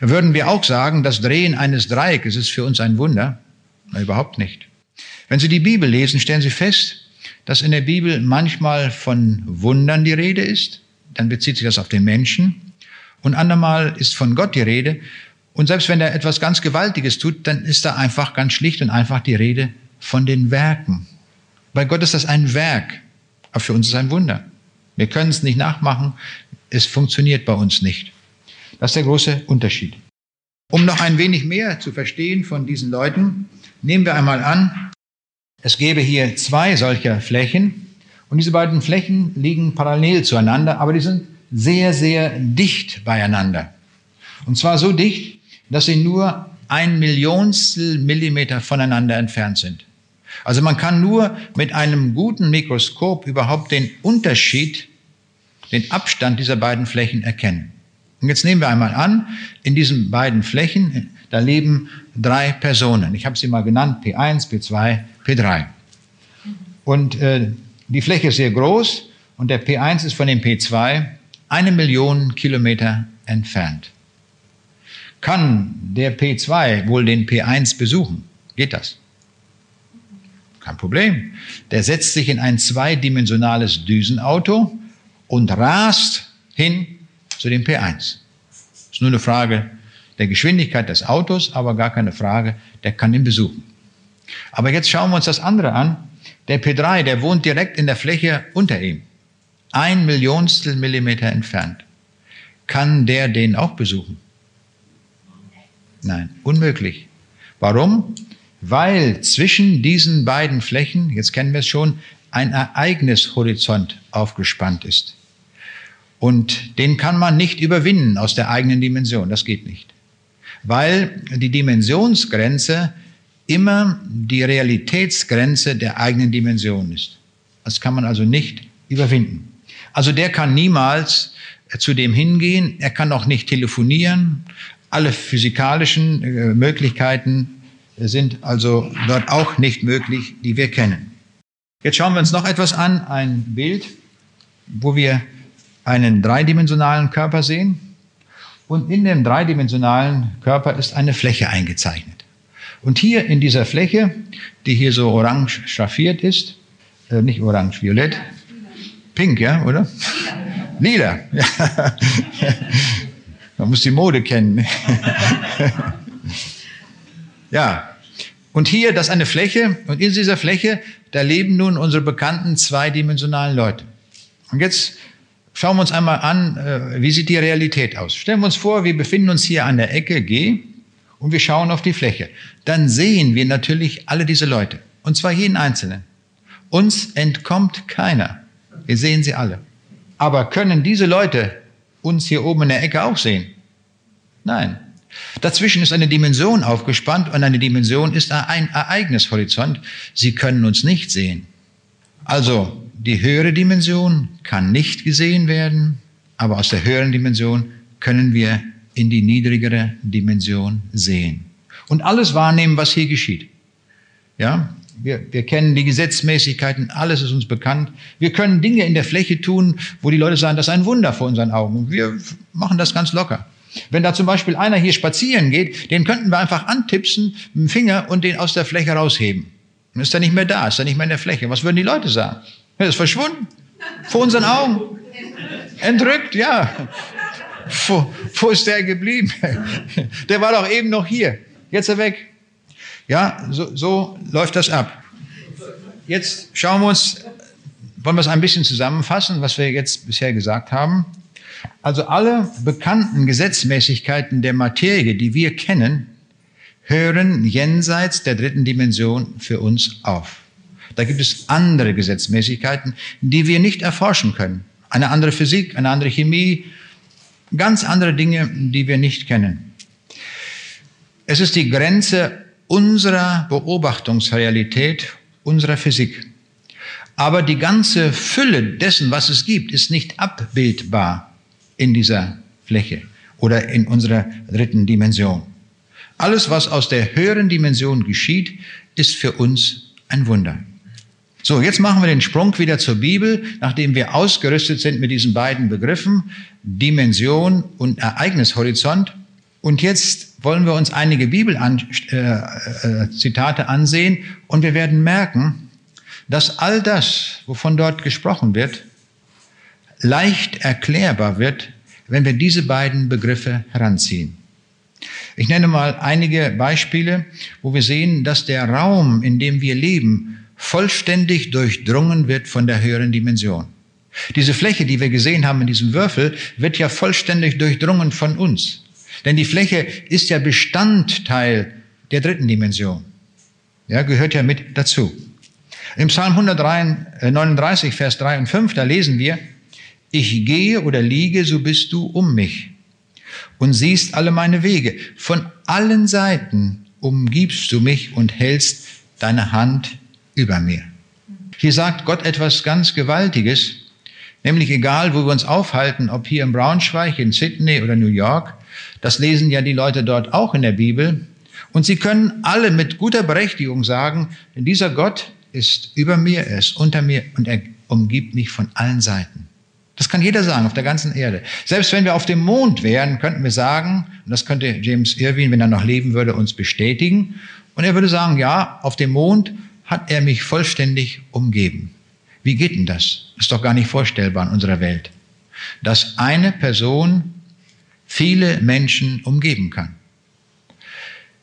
Würden wir auch sagen, das Drehen eines Dreieckes ist für uns ein Wunder? Na, überhaupt nicht. Wenn Sie die Bibel lesen, stellen Sie fest, dass in der Bibel manchmal von Wundern die Rede ist, dann bezieht sich das auf den Menschen, und andermal ist von Gott die Rede, und selbst wenn er etwas ganz Gewaltiges tut, dann ist da einfach ganz schlicht und einfach die Rede von den Werken. Bei Gott ist das ein Werk, aber für uns ist es ein Wunder. Wir können es nicht nachmachen, es funktioniert bei uns nicht. Das ist der große Unterschied. Um noch ein wenig mehr zu verstehen von diesen Leuten, nehmen wir einmal an, es gäbe hier zwei solcher Flächen und diese beiden Flächen liegen parallel zueinander, aber die sind sehr, sehr dicht beieinander. Und zwar so dicht, dass sie nur ein Millionstel Millimeter voneinander entfernt sind. Also man kann nur mit einem guten Mikroskop überhaupt den Unterschied, den Abstand dieser beiden Flächen erkennen. Und jetzt nehmen wir einmal an, in diesen beiden Flächen, da leben drei Personen. Ich habe sie mal genannt, P1, P2, P3. Und äh, die Fläche ist sehr groß und der P1 ist von dem P2 eine Million Kilometer entfernt. Kann der P2 wohl den P1 besuchen? Geht das? Kein Problem. Der setzt sich in ein zweidimensionales Düsenauto und rast hin zu dem P1. Ist nur eine Frage der Geschwindigkeit des Autos, aber gar keine Frage, der kann ihn besuchen. Aber jetzt schauen wir uns das andere an. Der P3, der wohnt direkt in der Fläche unter ihm. Ein Millionstel Millimeter entfernt. Kann der den auch besuchen? Nein, unmöglich. Warum? Weil zwischen diesen beiden Flächen, jetzt kennen wir es schon, ein Ereignishorizont aufgespannt ist. Und den kann man nicht überwinden aus der eigenen Dimension. Das geht nicht. Weil die Dimensionsgrenze immer die Realitätsgrenze der eigenen Dimension ist. Das kann man also nicht überwinden. Also der kann niemals zu dem hingehen, er kann auch nicht telefonieren. Alle physikalischen äh, Möglichkeiten sind also dort auch nicht möglich, die wir kennen. Jetzt schauen wir uns noch etwas an, ein Bild, wo wir einen dreidimensionalen Körper sehen. Und in dem dreidimensionalen Körper ist eine Fläche eingezeichnet. Und hier in dieser Fläche, die hier so orange schraffiert ist, äh, nicht orange, violett, pink, ja, oder? Lila. Ja. Man muss die Mode kennen. ja. Und hier, das ist eine Fläche, und in dieser Fläche, da leben nun unsere bekannten zweidimensionalen Leute. Und jetzt schauen wir uns einmal an, äh, wie sieht die Realität aus. Stellen wir uns vor, wir befinden uns hier an der Ecke G und wir schauen auf die Fläche. Dann sehen wir natürlich alle diese Leute. Und zwar jeden Einzelnen. Uns entkommt keiner. Wir sehen sie alle. Aber können diese Leute uns hier oben in der Ecke auch sehen? Nein. Dazwischen ist eine Dimension aufgespannt und eine Dimension ist ein Ereignishorizont. Sie können uns nicht sehen. Also die höhere Dimension kann nicht gesehen werden, aber aus der höheren Dimension können wir in die niedrigere Dimension sehen und alles wahrnehmen, was hier geschieht. Ja, wir, wir kennen die Gesetzmäßigkeiten, alles ist uns bekannt. Wir können Dinge in der Fläche tun, wo die Leute sagen, das ist ein Wunder vor unseren Augen. Wir machen das ganz locker. Wenn da zum Beispiel einer hier spazieren geht, den könnten wir einfach antipsen mit dem Finger und den aus der Fläche rausheben. Dann ist er nicht mehr da, ist er nicht mehr in der Fläche. Was würden die Leute sagen? Er ist verschwunden. Vor unseren Augen. Entrückt, ja. Wo, wo ist der geblieben? Der war doch eben noch hier. Jetzt ist er weg. Ja, so, so läuft das ab. Jetzt schauen wir uns, wollen wir es ein bisschen zusammenfassen, was wir jetzt bisher gesagt haben. Also alle bekannten Gesetzmäßigkeiten der Materie, die wir kennen, hören jenseits der dritten Dimension für uns auf. Da gibt es andere Gesetzmäßigkeiten, die wir nicht erforschen können. Eine andere Physik, eine andere Chemie, ganz andere Dinge, die wir nicht kennen. Es ist die Grenze unserer Beobachtungsrealität, unserer Physik. Aber die ganze Fülle dessen, was es gibt, ist nicht abbildbar in dieser Fläche oder in unserer dritten Dimension. Alles, was aus der höheren Dimension geschieht, ist für uns ein Wunder. So, jetzt machen wir den Sprung wieder zur Bibel, nachdem wir ausgerüstet sind mit diesen beiden Begriffen, Dimension und Ereignishorizont. Und jetzt wollen wir uns einige Bibelzitate äh, äh, ansehen und wir werden merken, dass all das, wovon dort gesprochen wird, leicht erklärbar wird, wenn wir diese beiden Begriffe heranziehen. Ich nenne mal einige Beispiele, wo wir sehen, dass der Raum, in dem wir leben, vollständig durchdrungen wird von der höheren Dimension. Diese Fläche, die wir gesehen haben in diesem Würfel, wird ja vollständig durchdrungen von uns. Denn die Fläche ist ja Bestandteil der dritten Dimension. Ja, gehört ja mit dazu. Im Psalm 139, Vers 3 und 5, da lesen wir, ich gehe oder liege, so bist du um mich und siehst alle meine Wege. Von allen Seiten umgibst du mich und hältst deine Hand über mir. Hier sagt Gott etwas ganz Gewaltiges, nämlich egal, wo wir uns aufhalten, ob hier in Braunschweig, in Sydney oder New York, das lesen ja die Leute dort auch in der Bibel, und sie können alle mit guter Berechtigung sagen, dieser Gott ist über mir, er ist unter mir und er umgibt mich von allen Seiten. Das kann jeder sagen auf der ganzen Erde. Selbst wenn wir auf dem Mond wären, könnten wir sagen, und das könnte James Irwin, wenn er noch leben würde, uns bestätigen, und er würde sagen, ja, auf dem Mond hat er mich vollständig umgeben. Wie geht denn das? Ist doch gar nicht vorstellbar in unserer Welt. Dass eine Person viele Menschen umgeben kann.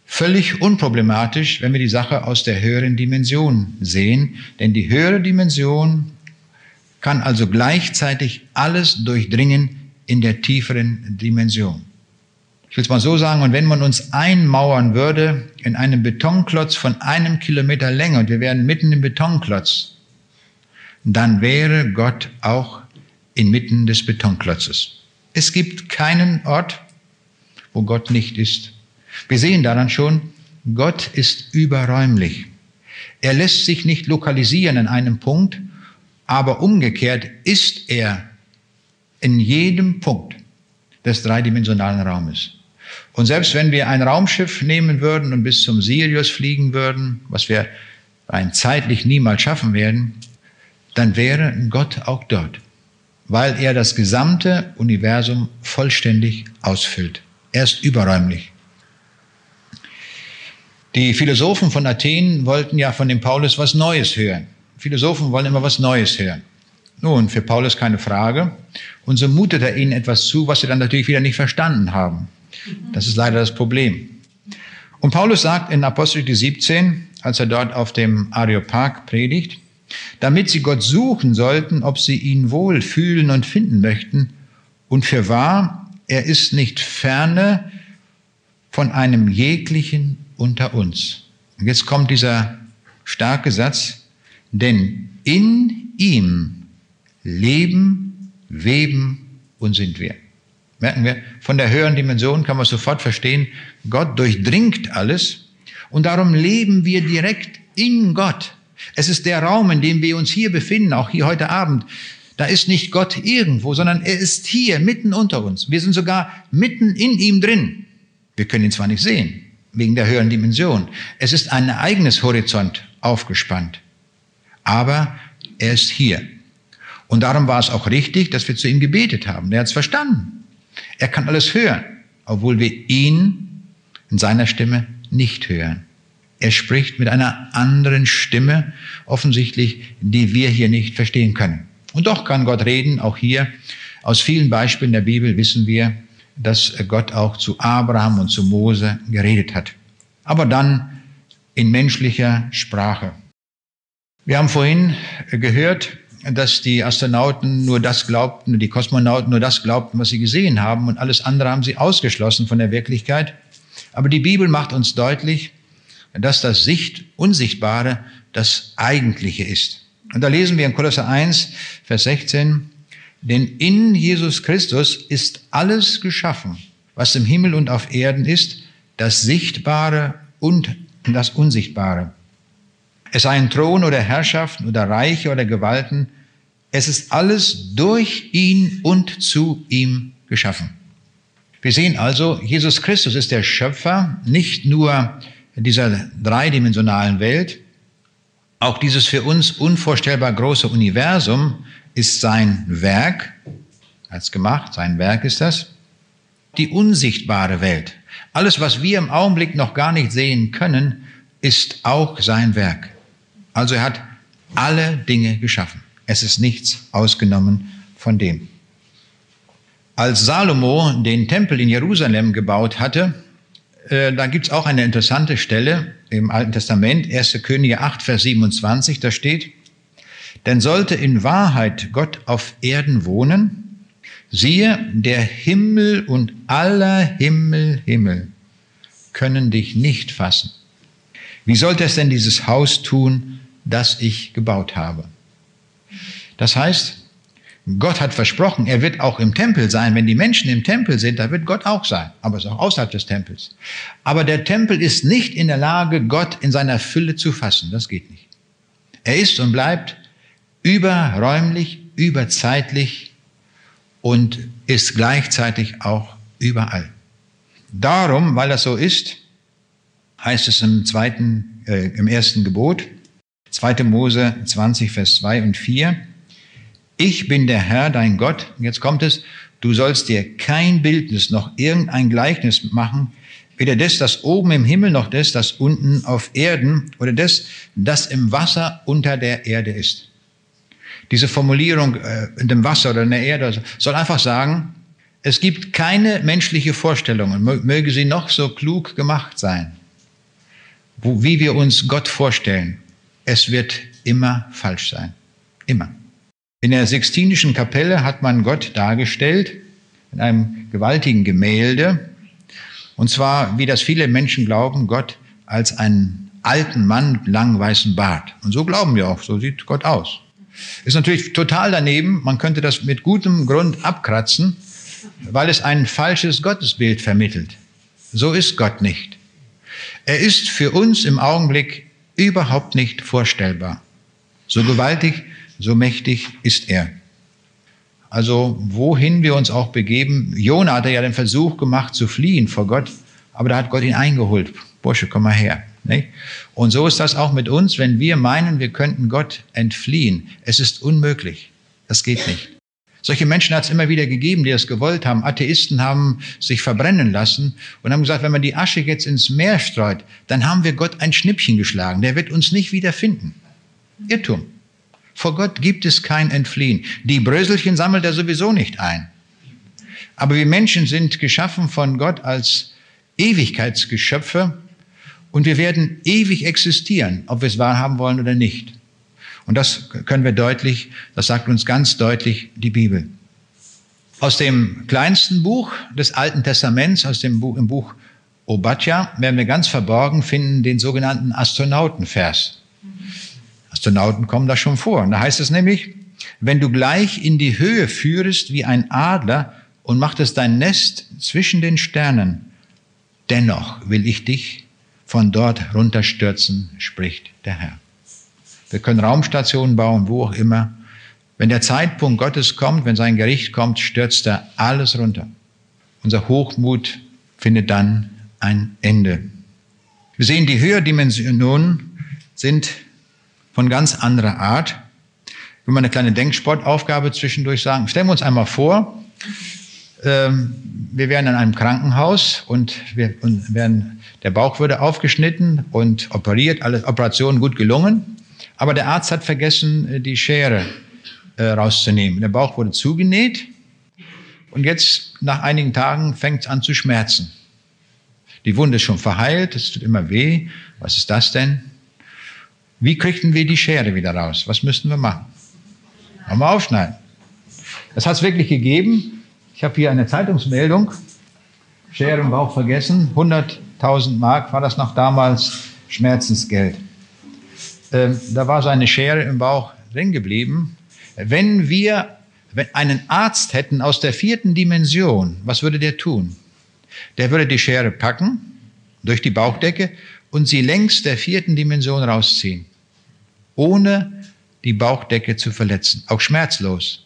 Völlig unproblematisch, wenn wir die Sache aus der höheren Dimension sehen, denn die höhere Dimension kann also gleichzeitig alles durchdringen in der tieferen Dimension. Ich will es mal so sagen, und wenn man uns einmauern würde in einem Betonklotz von einem Kilometer Länge und wir wären mitten im Betonklotz, dann wäre Gott auch inmitten des Betonklotzes. Es gibt keinen Ort, wo Gott nicht ist. Wir sehen daran schon, Gott ist überräumlich. Er lässt sich nicht lokalisieren an einem Punkt, aber umgekehrt ist er in jedem Punkt des dreidimensionalen Raumes. Und selbst wenn wir ein Raumschiff nehmen würden und bis zum Sirius fliegen würden, was wir rein zeitlich niemals schaffen werden, dann wäre Gott auch dort, weil er das gesamte Universum vollständig ausfüllt. Er ist überräumlich. Die Philosophen von Athen wollten ja von dem Paulus was Neues hören. Philosophen wollen immer was Neues hören. Nun, für Paulus keine Frage. Und so mutet er ihnen etwas zu, was sie dann natürlich wieder nicht verstanden haben. Das ist leider das Problem. Und Paulus sagt in Apostel 17, als er dort auf dem Areopag predigt, damit sie Gott suchen sollten, ob sie ihn wohl fühlen und finden möchten. Und für wahr, er ist nicht ferne von einem jeglichen unter uns. Und jetzt kommt dieser starke Satz, denn in ihm leben, weben und sind wir. Merken wir, von der höheren Dimension kann man sofort verstehen, Gott durchdringt alles und darum leben wir direkt in Gott. Es ist der Raum, in dem wir uns hier befinden, auch hier heute Abend. Da ist nicht Gott irgendwo, sondern er ist hier, mitten unter uns. Wir sind sogar mitten in ihm drin. Wir können ihn zwar nicht sehen, wegen der höheren Dimension. Es ist ein eigenes Horizont aufgespannt. Aber er ist hier. Und darum war es auch richtig, dass wir zu ihm gebetet haben. Er hat es verstanden. Er kann alles hören, obwohl wir ihn in seiner Stimme nicht hören. Er spricht mit einer anderen Stimme, offensichtlich, die wir hier nicht verstehen können. Und doch kann Gott reden, auch hier. Aus vielen Beispielen der Bibel wissen wir, dass Gott auch zu Abraham und zu Mose geredet hat. Aber dann in menschlicher Sprache. Wir haben vorhin gehört, dass die Astronauten nur das glaubten, die Kosmonauten nur das glaubten, was sie gesehen haben und alles andere haben sie ausgeschlossen von der Wirklichkeit. Aber die Bibel macht uns deutlich, dass das Sicht Unsichtbare das Eigentliche ist. Und da lesen wir in Kolosser 1, Vers 16, denn in Jesus Christus ist alles geschaffen, was im Himmel und auf Erden ist, das Sichtbare und das Unsichtbare. Es seien Thron oder Herrschaften oder Reiche oder Gewalten, es ist alles durch ihn und zu ihm geschaffen. Wir sehen also, Jesus Christus ist der Schöpfer nicht nur dieser dreidimensionalen Welt, auch dieses für uns unvorstellbar große Universum ist sein Werk, als gemacht, sein Werk ist das, die unsichtbare Welt. Alles, was wir im Augenblick noch gar nicht sehen können, ist auch sein Werk. Also er hat alle Dinge geschaffen. Es ist nichts ausgenommen von dem. Als Salomo den Tempel in Jerusalem gebaut hatte, äh, da gibt's auch eine interessante Stelle im Alten Testament, 1. Könige 8, Vers 27, da steht, denn sollte in Wahrheit Gott auf Erden wohnen, siehe, der Himmel und aller Himmel, Himmel können dich nicht fassen. Wie sollte es denn dieses Haus tun, das ich gebaut habe? Das heißt, Gott hat versprochen, er wird auch im Tempel sein. Wenn die Menschen im Tempel sind, da wird Gott auch sein. Aber es ist auch außerhalb des Tempels. Aber der Tempel ist nicht in der Lage, Gott in seiner Fülle zu fassen. Das geht nicht. Er ist und bleibt überräumlich, überzeitlich und ist gleichzeitig auch überall. Darum, weil das so ist, heißt es im zweiten, äh, im ersten Gebot, 2. Mose 20, Vers 2 und 4, ich bin der Herr, dein Gott. Jetzt kommt es, du sollst dir kein Bildnis noch irgendein Gleichnis machen, weder das, das oben im Himmel, noch das, das unten auf Erden oder das, das im Wasser unter der Erde ist. Diese Formulierung äh, in dem Wasser oder in der Erde soll einfach sagen, es gibt keine menschliche Vorstellungen, möge sie noch so klug gemacht sein, wo, wie wir uns Gott vorstellen. Es wird immer falsch sein. Immer. In der Sixtinischen Kapelle hat man Gott dargestellt in einem gewaltigen Gemälde. Und zwar, wie das viele Menschen glauben, Gott als einen alten Mann mit langem weißen Bart. Und so glauben wir auch, so sieht Gott aus. Ist natürlich total daneben, man könnte das mit gutem Grund abkratzen, weil es ein falsches Gottesbild vermittelt. So ist Gott nicht. Er ist für uns im Augenblick überhaupt nicht vorstellbar. So gewaltig so mächtig ist er. Also wohin wir uns auch begeben, Jona hatte ja den Versuch gemacht zu fliehen vor Gott, aber da hat Gott ihn eingeholt. Bursche, komm mal her. Und so ist das auch mit uns, wenn wir meinen, wir könnten Gott entfliehen. Es ist unmöglich. Das geht nicht. Solche Menschen hat es immer wieder gegeben, die das gewollt haben. Atheisten haben sich verbrennen lassen und haben gesagt, wenn man die Asche jetzt ins Meer streut, dann haben wir Gott ein Schnippchen geschlagen. Der wird uns nicht wieder finden. Irrtum. Vor Gott gibt es kein Entfliehen. Die Bröselchen sammelt er sowieso nicht ein. Aber wir Menschen sind geschaffen von Gott als Ewigkeitsgeschöpfe und wir werden ewig existieren, ob wir es wahrhaben wollen oder nicht. Und das können wir deutlich, das sagt uns ganz deutlich die Bibel. Aus dem kleinsten Buch des Alten Testaments, aus dem Buch, im Buch Obadja, werden wir ganz verborgen finden den sogenannten Astronautenvers. Astronauten kommen da schon vor. Und da heißt es nämlich, wenn du gleich in die Höhe führest wie ein Adler und machtest dein Nest zwischen den Sternen, dennoch will ich dich von dort runterstürzen, spricht der Herr. Wir können Raumstationen bauen, wo auch immer. Wenn der Zeitpunkt Gottes kommt, wenn sein Gericht kommt, stürzt er alles runter. Unser Hochmut findet dann ein Ende. Wir sehen, die Höherdimensionen sind von ganz anderer Art. Ich will mal eine kleine Denksportaufgabe zwischendurch sagen. Stellen wir uns einmal vor, ähm, wir wären in einem Krankenhaus und, wir, und werden, der Bauch würde aufgeschnitten und operiert, alle Operationen gut gelungen, aber der Arzt hat vergessen, äh, die Schere äh, rauszunehmen. Der Bauch wurde zugenäht Und jetzt, nach einigen Tagen, fängt es an zu schmerzen. Die Wunde ist schon verheilt, es tut immer weh. Was ist das denn? Wie kriegten wir die Schere wieder raus? Was müssten wir machen? Mal aufschneiden. Das hat es wirklich gegeben. Ich habe hier eine Zeitungsmeldung. Schere im Bauch vergessen. 100.000 Mark war das noch damals Schmerzensgeld. Ähm, da war so eine Schere im Bauch drin geblieben. Wenn wir einen Arzt hätten aus der vierten Dimension, was würde der tun? Der würde die Schere packen durch die Bauchdecke und sie längs der vierten Dimension rausziehen, ohne die Bauchdecke zu verletzen, auch schmerzlos.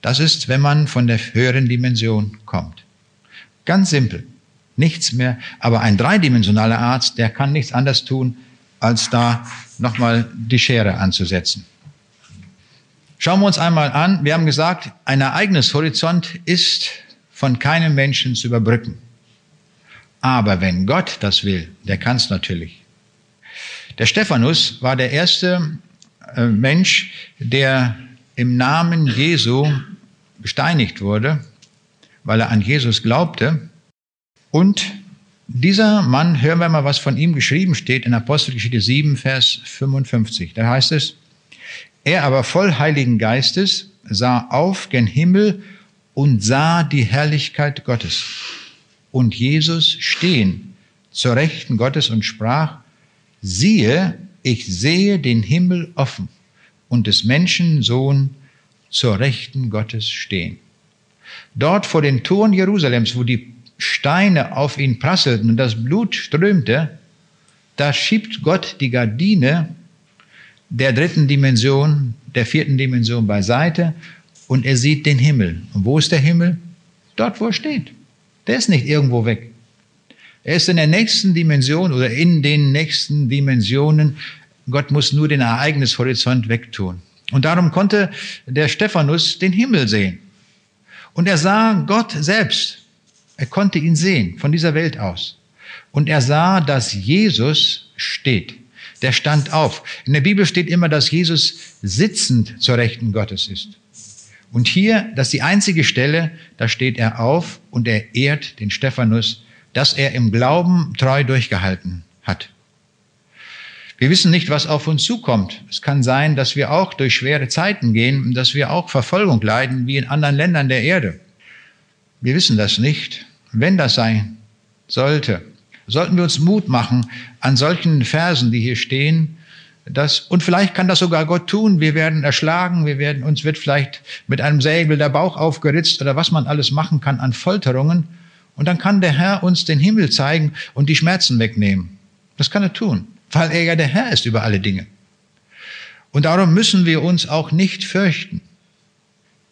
Das ist, wenn man von der höheren Dimension kommt. Ganz simpel, nichts mehr. Aber ein dreidimensionaler Arzt, der kann nichts anderes tun, als da nochmal die Schere anzusetzen. Schauen wir uns einmal an. Wir haben gesagt, ein Ereignishorizont ist von keinem Menschen zu überbrücken. Aber wenn Gott das will, der kann es natürlich. Der Stephanus war der erste äh, Mensch, der im Namen Jesu gesteinigt wurde, weil er an Jesus glaubte. Und dieser Mann, hören wir mal, was von ihm geschrieben steht in Apostelgeschichte 7, Vers 55. Da heißt es, er aber voll Heiligen Geistes sah auf gen Himmel und sah die Herrlichkeit Gottes und Jesus stehen zur Rechten Gottes und sprach, siehe, ich sehe den Himmel offen und des Menschen Sohn zur Rechten Gottes stehen. Dort vor den Toren Jerusalems, wo die Steine auf ihn prasselten und das Blut strömte, da schiebt Gott die Gardine der dritten Dimension, der vierten Dimension beiseite und er sieht den Himmel. Und wo ist der Himmel? Dort, wo er steht. Der ist nicht irgendwo weg. Er ist in der nächsten Dimension oder in den nächsten Dimensionen. Gott muss nur den Ereignishorizont wegtun. Und darum konnte der Stephanus den Himmel sehen. Und er sah Gott selbst. Er konnte ihn sehen von dieser Welt aus. Und er sah, dass Jesus steht. Der stand auf. In der Bibel steht immer, dass Jesus sitzend zur Rechten Gottes ist. Und hier, das ist die einzige Stelle, da steht er auf und er ehrt den Stephanus, dass er im Glauben treu durchgehalten hat. Wir wissen nicht, was auf uns zukommt. Es kann sein, dass wir auch durch schwere Zeiten gehen und dass wir auch Verfolgung leiden, wie in anderen Ländern der Erde. Wir wissen das nicht. Wenn das sein sollte, sollten wir uns Mut machen an solchen Versen, die hier stehen, das, und vielleicht kann das sogar Gott tun. Wir werden erschlagen, wir werden, uns wird vielleicht mit einem Säbel der Bauch aufgeritzt oder was man alles machen kann an Folterungen. Und dann kann der Herr uns den Himmel zeigen und die Schmerzen wegnehmen. Das kann er tun, weil er ja der Herr ist über alle Dinge. Und darum müssen wir uns auch nicht fürchten.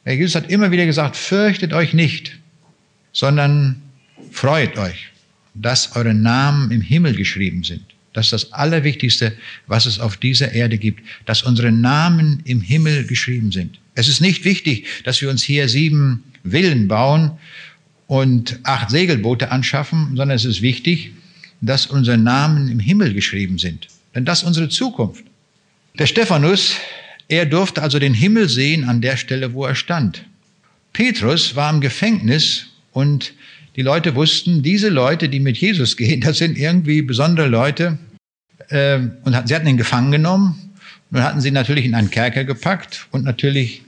Herr Jesus hat immer wieder gesagt, fürchtet euch nicht, sondern freut euch, dass eure Namen im Himmel geschrieben sind. Das ist das Allerwichtigste, was es auf dieser Erde gibt, dass unsere Namen im Himmel geschrieben sind. Es ist nicht wichtig, dass wir uns hier sieben Villen bauen und acht Segelboote anschaffen, sondern es ist wichtig, dass unsere Namen im Himmel geschrieben sind. Denn das ist unsere Zukunft. Der Stephanus, er durfte also den Himmel sehen an der Stelle, wo er stand. Petrus war im Gefängnis und die Leute wussten, diese Leute, die mit Jesus gehen, das sind irgendwie besondere Leute. Äh, und sie hatten ihn gefangen genommen. Nun hatten sie natürlich in einen Kerker gepackt und natürlich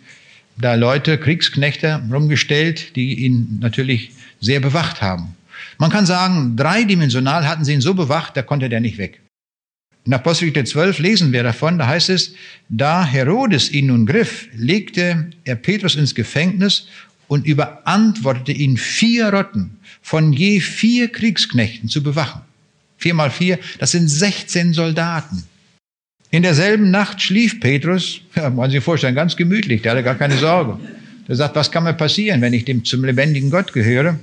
da Leute, Kriegsknechte rumgestellt, die ihn natürlich sehr bewacht haben. Man kann sagen, dreidimensional hatten sie ihn so bewacht, da konnte der nicht weg. In Apostelgeschichte 12 lesen wir davon, da heißt es, da Herodes ihn nun griff, legte er Petrus ins Gefängnis und überantwortete ihn vier Rotten von je vier Kriegsknechten zu bewachen. Vier mal vier, das sind 16 Soldaten. In derselben Nacht schlief Petrus, ja, man sich vorstellen, ganz gemütlich, der hatte gar keine Sorge. Der sagt, was kann mir passieren, wenn ich dem zum lebendigen Gott gehöre?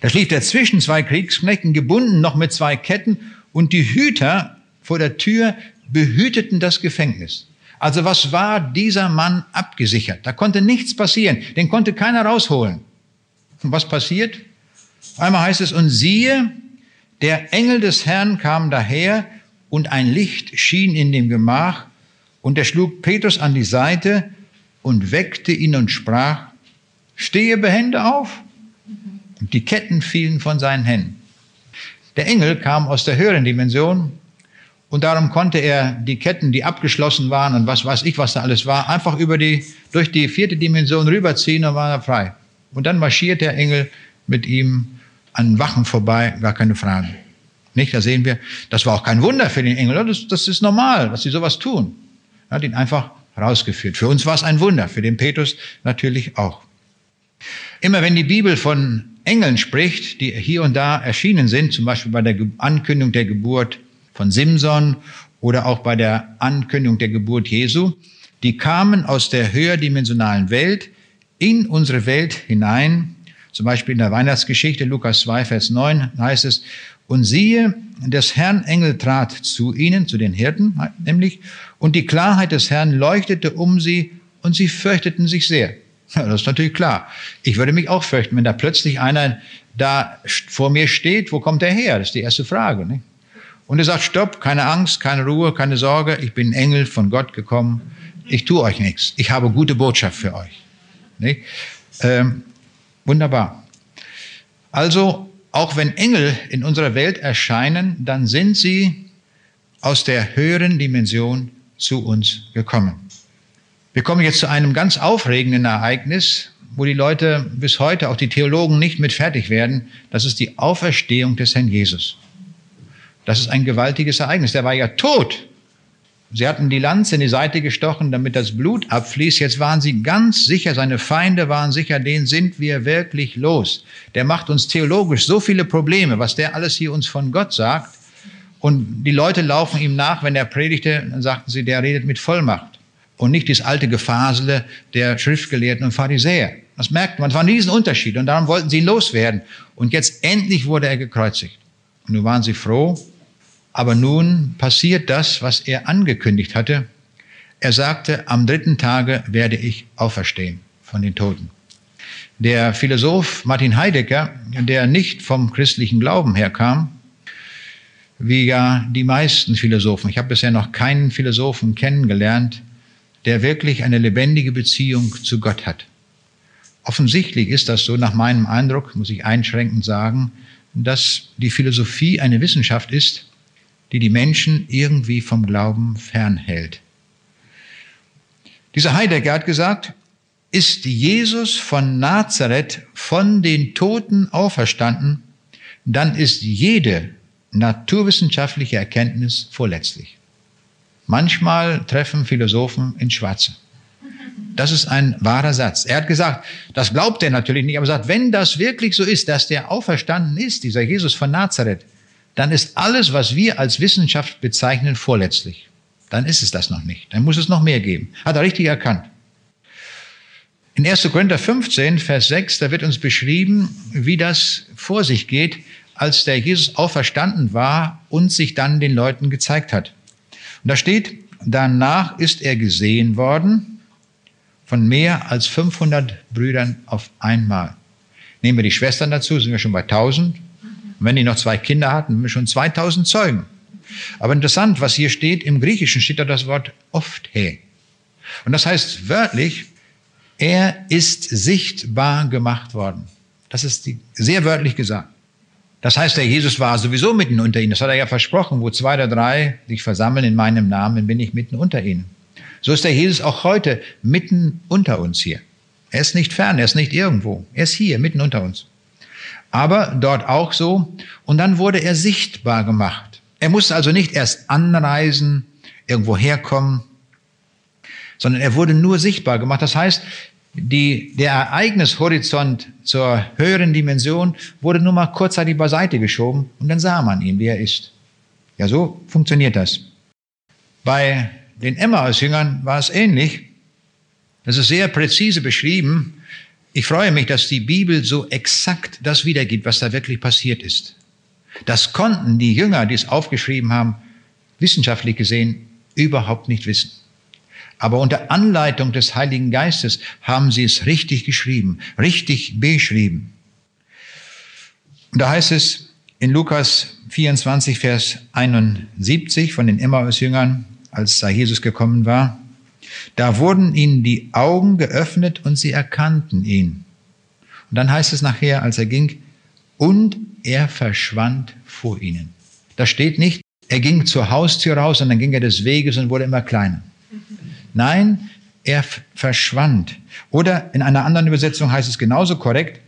Da schlief er zwischen zwei Kriegsknechten, gebunden noch mit zwei Ketten, und die Hüter vor der Tür behüteten das Gefängnis. Also was war dieser Mann abgesichert? Da konnte nichts passieren. Den konnte keiner rausholen. Und was passiert? Einmal heißt es, und siehe, der Engel des Herrn kam daher und ein Licht schien in dem Gemach und er schlug Petrus an die Seite und weckte ihn und sprach, stehe behende auf. Und die Ketten fielen von seinen Händen. Der Engel kam aus der höheren Dimension und darum konnte er die Ketten, die abgeschlossen waren und was weiß ich, was da alles war, einfach über die, durch die vierte Dimension rüberziehen und war er frei. Und dann marschiert der Engel mit ihm an Wachen vorbei, gar keine Frage. Nicht, da sehen wir, das war auch kein Wunder für den Engel, das, das ist normal, dass sie sowas tun. Er hat ihn einfach rausgeführt. Für uns war es ein Wunder, für den Petrus natürlich auch. Immer wenn die Bibel von Engeln spricht, die hier und da erschienen sind, zum Beispiel bei der Ankündigung der Geburt von Simson oder auch bei der Ankündigung der Geburt Jesu, die kamen aus der höherdimensionalen Welt in unsere Welt hinein. Zum Beispiel in der Weihnachtsgeschichte, Lukas 2, Vers 9 heißt es, und siehe, des Herrn Engel trat zu ihnen, zu den Hirten nämlich, und die Klarheit des Herrn leuchtete um sie und sie fürchteten sich sehr. Ja, das ist natürlich klar. Ich würde mich auch fürchten, wenn da plötzlich einer da vor mir steht, wo kommt er her? Das ist die erste Frage. Nicht? Und er sagt, stopp, keine Angst, keine Ruhe, keine Sorge, ich bin Engel von Gott gekommen, ich tue euch nichts, ich habe gute Botschaft für euch. Nicht? Ähm, wunderbar. Also, auch wenn Engel in unserer Welt erscheinen, dann sind sie aus der höheren Dimension zu uns gekommen. Wir kommen jetzt zu einem ganz aufregenden Ereignis, wo die Leute bis heute, auch die Theologen, nicht mit fertig werden. Das ist die Auferstehung des Herrn Jesus. Das ist ein gewaltiges Ereignis. Der war ja tot. Sie hatten die Lanze in die Seite gestochen, damit das Blut abfließt. Jetzt waren sie ganz sicher, seine Feinde waren sicher, den sind wir wirklich los. Der macht uns theologisch so viele Probleme, was der alles hier uns von Gott sagt. Und die Leute laufen ihm nach, wenn er predigte, dann sagten sie, der redet mit Vollmacht und nicht das alte Gefasele der Schriftgelehrten und Pharisäer. Das merkt man, es war ein Riesenunterschied und darum wollten sie ihn loswerden. Und jetzt endlich wurde er gekreuzigt. Nun waren sie froh, aber nun passiert das, was er angekündigt hatte. Er sagte, am dritten Tage werde ich auferstehen von den Toten. Der Philosoph Martin Heidegger, der nicht vom christlichen Glauben herkam, wie ja die meisten Philosophen, ich habe bisher noch keinen Philosophen kennengelernt, der wirklich eine lebendige Beziehung zu Gott hat. Offensichtlich ist das so, nach meinem Eindruck, muss ich einschränkend sagen, dass die Philosophie eine Wissenschaft ist, die die Menschen irgendwie vom Glauben fernhält. Dieser Heidegger hat gesagt, ist Jesus von Nazareth von den Toten auferstanden, dann ist jede naturwissenschaftliche Erkenntnis vorletzlich. Manchmal treffen Philosophen ins Schwarze. Das ist ein wahrer Satz. Er hat gesagt, das glaubt er natürlich nicht, aber er sagt, wenn das wirklich so ist, dass der auferstanden ist, dieser Jesus von Nazareth, dann ist alles, was wir als Wissenschaft bezeichnen, vorletzlich. Dann ist es das noch nicht. Dann muss es noch mehr geben. Hat er richtig erkannt. In 1. Korinther 15, Vers 6, da wird uns beschrieben, wie das vor sich geht, als der Jesus auferstanden war und sich dann den Leuten gezeigt hat. Und da steht, danach ist er gesehen worden von mehr als 500 Brüdern auf einmal. Nehmen wir die Schwestern dazu, sind wir schon bei 1000. Und wenn die noch zwei Kinder hatten, sind wir schon 2000 Zeugen. Aber interessant, was hier steht, im Griechischen steht da das Wort oft he. Und das heißt wörtlich, er ist sichtbar gemacht worden. Das ist die, sehr wörtlich gesagt. Das heißt, der Jesus war sowieso mitten unter ihnen. Das hat er ja versprochen. Wo zwei oder drei sich versammeln in meinem Namen, bin ich mitten unter ihnen. So ist der Jesus auch heute mitten unter uns hier. Er ist nicht fern, er ist nicht irgendwo. Er ist hier, mitten unter uns. Aber dort auch so. Und dann wurde er sichtbar gemacht. Er musste also nicht erst anreisen, irgendwo herkommen, sondern er wurde nur sichtbar gemacht. Das heißt, die, der Ereignishorizont zur höheren Dimension wurde nur mal kurzzeitig beiseite geschoben und dann sah man ihn, wie er ist. Ja, so funktioniert das. Bei den Emmaus-Jüngern war es ähnlich. Das ist sehr präzise beschrieben. Ich freue mich, dass die Bibel so exakt das wiedergibt, was da wirklich passiert ist. Das konnten die Jünger, die es aufgeschrieben haben, wissenschaftlich gesehen überhaupt nicht wissen. Aber unter Anleitung des Heiligen Geistes haben sie es richtig geschrieben, richtig beschrieben. Und da heißt es in Lukas 24, Vers 71 von den Emmaus-Jüngern, als da Jesus gekommen war, da wurden ihnen die Augen geöffnet und sie erkannten ihn. Und dann heißt es nachher, als er ging, und er verschwand vor ihnen. Da steht nicht, er ging zur Haustür raus und dann ging er des Weges und wurde immer kleiner. Nein, er verschwand. Oder in einer anderen Übersetzung heißt es genauso korrekt,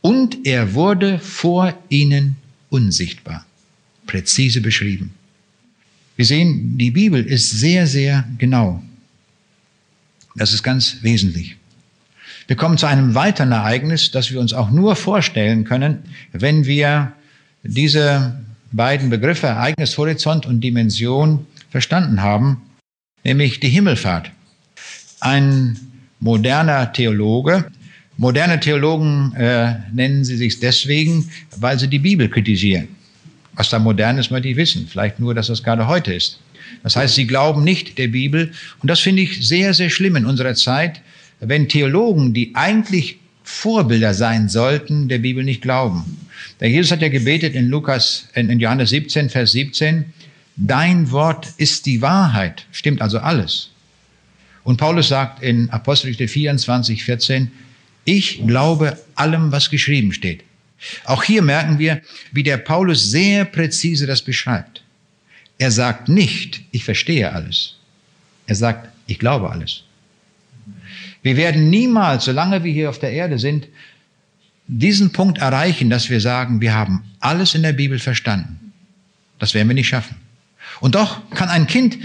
und er wurde vor ihnen unsichtbar. Präzise beschrieben. Wir sehen, die Bibel ist sehr, sehr genau. Das ist ganz wesentlich. Wir kommen zu einem weiteren Ereignis, das wir uns auch nur vorstellen können, wenn wir diese beiden Begriffe Ereignishorizont und Dimension verstanden haben, nämlich die Himmelfahrt. Ein moderner Theologe, moderne Theologen äh, nennen sie sich deswegen, weil sie die Bibel kritisieren. Was da modern ist, möchte ich wissen. Vielleicht nur, dass das gerade heute ist. Das heißt, sie glauben nicht der Bibel. Und das finde ich sehr, sehr schlimm in unserer Zeit, wenn Theologen, die eigentlich Vorbilder sein sollten, der Bibel nicht glauben. Der Jesus hat ja gebetet in Lukas, in Johannes 17, Vers 17, dein Wort ist die Wahrheit. Stimmt also alles. Und Paulus sagt in Apostelgeschichte 24, 14, ich glaube allem, was geschrieben steht. Auch hier merken wir, wie der Paulus sehr präzise das beschreibt. Er sagt nicht, ich verstehe alles. Er sagt, ich glaube alles. Wir werden niemals, solange wir hier auf der Erde sind, diesen Punkt erreichen, dass wir sagen, wir haben alles in der Bibel verstanden. Das werden wir nicht schaffen. Und doch kann ein Kind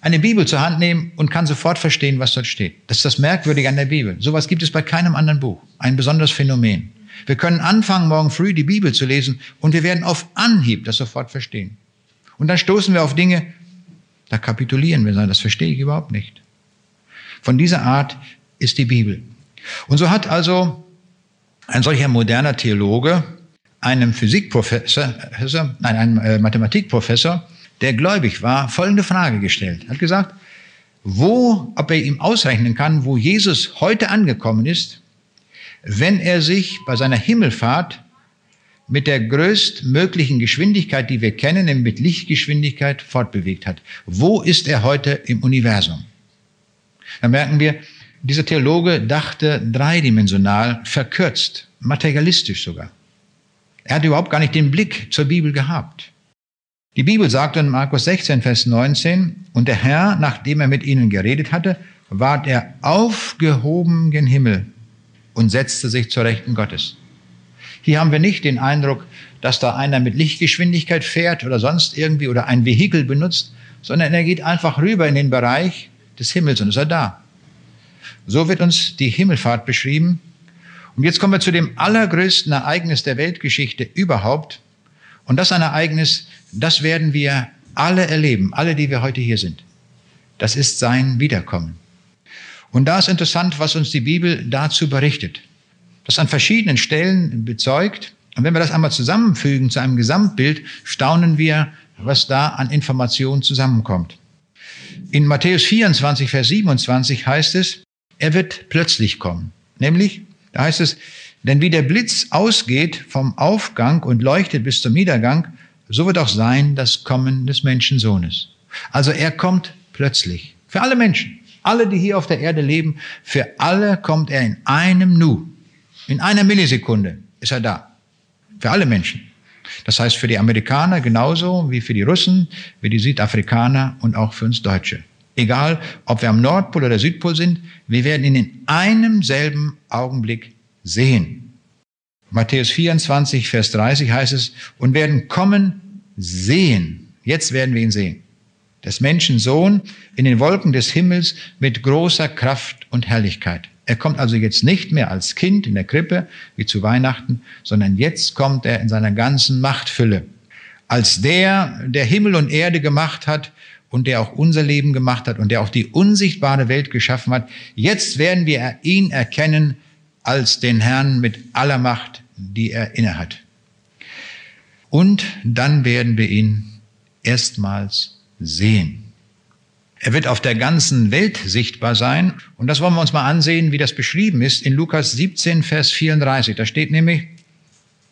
eine Bibel zur Hand nehmen und kann sofort verstehen, was dort steht. Das ist das Merkwürdige an der Bibel. Sowas gibt es bei keinem anderen Buch. Ein besonderes Phänomen. Wir können anfangen, morgen früh die Bibel zu lesen und wir werden auf Anhieb das sofort verstehen. Und dann stoßen wir auf Dinge, da kapitulieren wir, sagen, das verstehe ich überhaupt nicht. Von dieser Art ist die Bibel. Und so hat also ein solcher moderner Theologe einem Physikprofessor, nein, einem äh, Mathematikprofessor, der gläubig war, folgende Frage gestellt. Er hat gesagt, wo, ob er ihm ausrechnen kann, wo Jesus heute angekommen ist, wenn er sich bei seiner Himmelfahrt mit der größtmöglichen Geschwindigkeit, die wir kennen, nämlich mit Lichtgeschwindigkeit fortbewegt hat. Wo ist er heute im Universum? Da merken wir, dieser Theologe dachte dreidimensional, verkürzt, materialistisch sogar. Er hat überhaupt gar nicht den Blick zur Bibel gehabt. Die Bibel sagt in Markus 16, Vers 19, und der Herr, nachdem er mit ihnen geredet hatte, ward er aufgehoben gen Himmel und setzte sich zur Rechten Gottes. Hier haben wir nicht den Eindruck, dass da einer mit Lichtgeschwindigkeit fährt oder sonst irgendwie oder ein Vehikel benutzt, sondern er geht einfach rüber in den Bereich des Himmels und ist er da. So wird uns die Himmelfahrt beschrieben. Und jetzt kommen wir zu dem allergrößten Ereignis der Weltgeschichte überhaupt. Und das ein Ereignis, das werden wir alle erleben, alle, die wir heute hier sind. Das ist sein Wiederkommen. Und da ist interessant, was uns die Bibel dazu berichtet. Das an verschiedenen Stellen bezeugt. Und wenn wir das einmal zusammenfügen zu einem Gesamtbild, staunen wir, was da an Informationen zusammenkommt. In Matthäus 24, Vers 27 heißt es, er wird plötzlich kommen. Nämlich, da heißt es, denn wie der Blitz ausgeht vom Aufgang und leuchtet bis zum Niedergang, so wird auch sein das Kommen des Menschensohnes. Also er kommt plötzlich. Für alle Menschen. Alle, die hier auf der Erde leben, für alle kommt er in einem Nu. In einer Millisekunde ist er da. Für alle Menschen. Das heißt für die Amerikaner genauso wie für die Russen, wie die Südafrikaner und auch für uns Deutsche. Egal, ob wir am Nordpol oder Südpol sind, wir werden ihn in einem selben Augenblick sehen. Matthäus 24, Vers 30 heißt es, und werden kommen sehen. Jetzt werden wir ihn sehen des Menschen Sohn in den Wolken des Himmels mit großer Kraft und Herrlichkeit. Er kommt also jetzt nicht mehr als Kind in der Krippe wie zu Weihnachten, sondern jetzt kommt er in seiner ganzen Machtfülle. Als der, der Himmel und Erde gemacht hat und der auch unser Leben gemacht hat und der auch die unsichtbare Welt geschaffen hat. Jetzt werden wir ihn erkennen als den Herrn mit aller Macht, die er innehat. Und dann werden wir ihn erstmals sehen. Er wird auf der ganzen Welt sichtbar sein. Und das wollen wir uns mal ansehen, wie das beschrieben ist in Lukas 17, Vers 34. Da steht nämlich,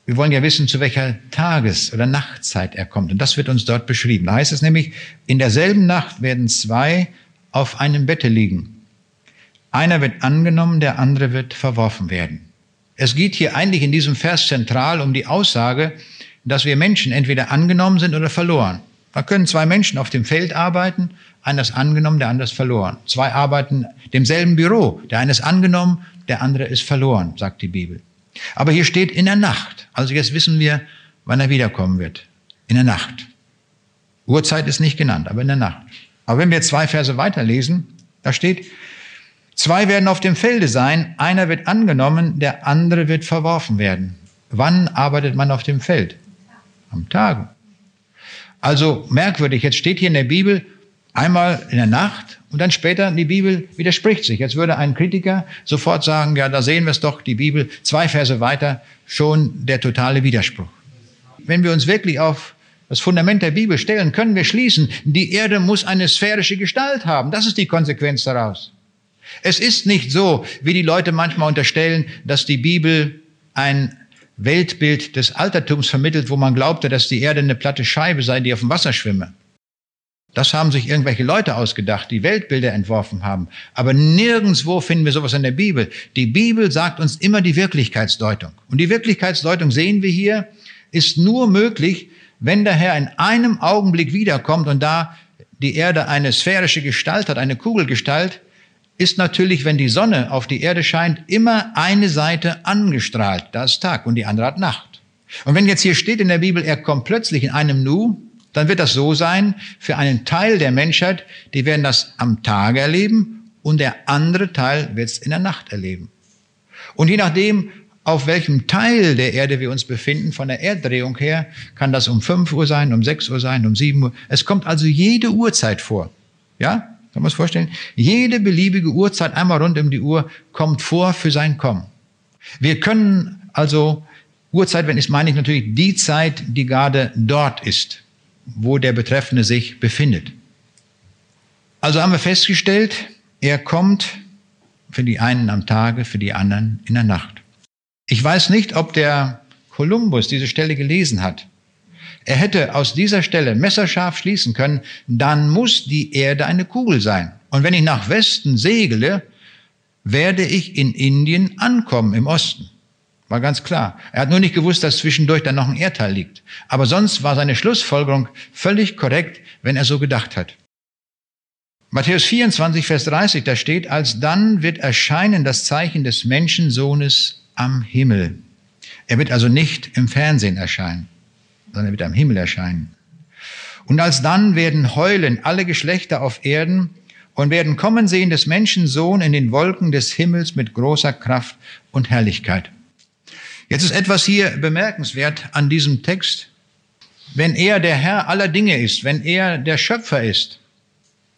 wir wollen ja wissen, zu welcher Tages- oder Nachtzeit er kommt. Und das wird uns dort beschrieben. Da heißt es nämlich, in derselben Nacht werden zwei auf einem Bette liegen. Einer wird angenommen, der andere wird verworfen werden. Es geht hier eigentlich in diesem Vers zentral um die Aussage, dass wir Menschen entweder angenommen sind oder verloren. Da können zwei Menschen auf dem Feld arbeiten, einer ist angenommen, der andere ist verloren. Zwei arbeiten demselben Büro, der eine ist angenommen, der andere ist verloren, sagt die Bibel. Aber hier steht in der Nacht. Also jetzt wissen wir, wann er wiederkommen wird. In der Nacht. Uhrzeit ist nicht genannt, aber in der Nacht. Aber wenn wir zwei Verse weiterlesen, da steht, zwei werden auf dem Felde sein, einer wird angenommen, der andere wird verworfen werden. Wann arbeitet man auf dem Feld? Am Tage. Also merkwürdig, jetzt steht hier in der Bibel einmal in der Nacht und dann später die Bibel widerspricht sich. Jetzt würde ein Kritiker sofort sagen, ja, da sehen wir es doch, die Bibel, zwei Verse weiter, schon der totale Widerspruch. Wenn wir uns wirklich auf das Fundament der Bibel stellen, können wir schließen, die Erde muss eine sphärische Gestalt haben. Das ist die Konsequenz daraus. Es ist nicht so, wie die Leute manchmal unterstellen, dass die Bibel ein Weltbild des Altertums vermittelt, wo man glaubte, dass die Erde eine platte Scheibe sei, die auf dem Wasser schwimme. Das haben sich irgendwelche Leute ausgedacht, die Weltbilder entworfen haben. Aber nirgendswo finden wir sowas in der Bibel. Die Bibel sagt uns immer die Wirklichkeitsdeutung. Und die Wirklichkeitsdeutung sehen wir hier, ist nur möglich, wenn der Herr in einem Augenblick wiederkommt und da die Erde eine sphärische Gestalt hat, eine Kugelgestalt, ist natürlich, wenn die Sonne auf die Erde scheint, immer eine Seite angestrahlt. Da ist Tag und die andere hat Nacht. Und wenn jetzt hier steht in der Bibel, er kommt plötzlich in einem Nu, dann wird das so sein, für einen Teil der Menschheit, die werden das am Tage erleben und der andere Teil wird es in der Nacht erleben. Und je nachdem, auf welchem Teil der Erde wir uns befinden, von der Erddrehung her, kann das um 5 Uhr sein, um 6 Uhr sein, um 7 Uhr. Es kommt also jede Uhrzeit vor. Ja? Kann man sich vorstellen? Jede beliebige Uhrzeit einmal rund um die Uhr kommt vor für sein Kommen. Wir können also, Uhrzeit, wenn ich meine ich natürlich die Zeit, die gerade dort ist, wo der Betreffende sich befindet. Also haben wir festgestellt, er kommt für die einen am Tage, für die anderen in der Nacht. Ich weiß nicht, ob der Kolumbus diese Stelle gelesen hat. Er hätte aus dieser Stelle messerscharf schließen können, dann muss die Erde eine Kugel sein. Und wenn ich nach Westen segle, werde ich in Indien ankommen, im Osten. War ganz klar. Er hat nur nicht gewusst, dass zwischendurch dann noch ein Erdteil liegt. Aber sonst war seine Schlussfolgerung völlig korrekt, wenn er so gedacht hat. Matthäus 24, Vers 30, da steht, als dann wird erscheinen das Zeichen des Menschensohnes am Himmel. Er wird also nicht im Fernsehen erscheinen sondern er wird am Himmel erscheinen. Und alsdann werden heulen alle Geschlechter auf Erden und werden kommen sehen des Menschen Sohn in den Wolken des Himmels mit großer Kraft und Herrlichkeit. Jetzt ist etwas hier bemerkenswert an diesem Text. Wenn er der Herr aller Dinge ist, wenn er der Schöpfer ist,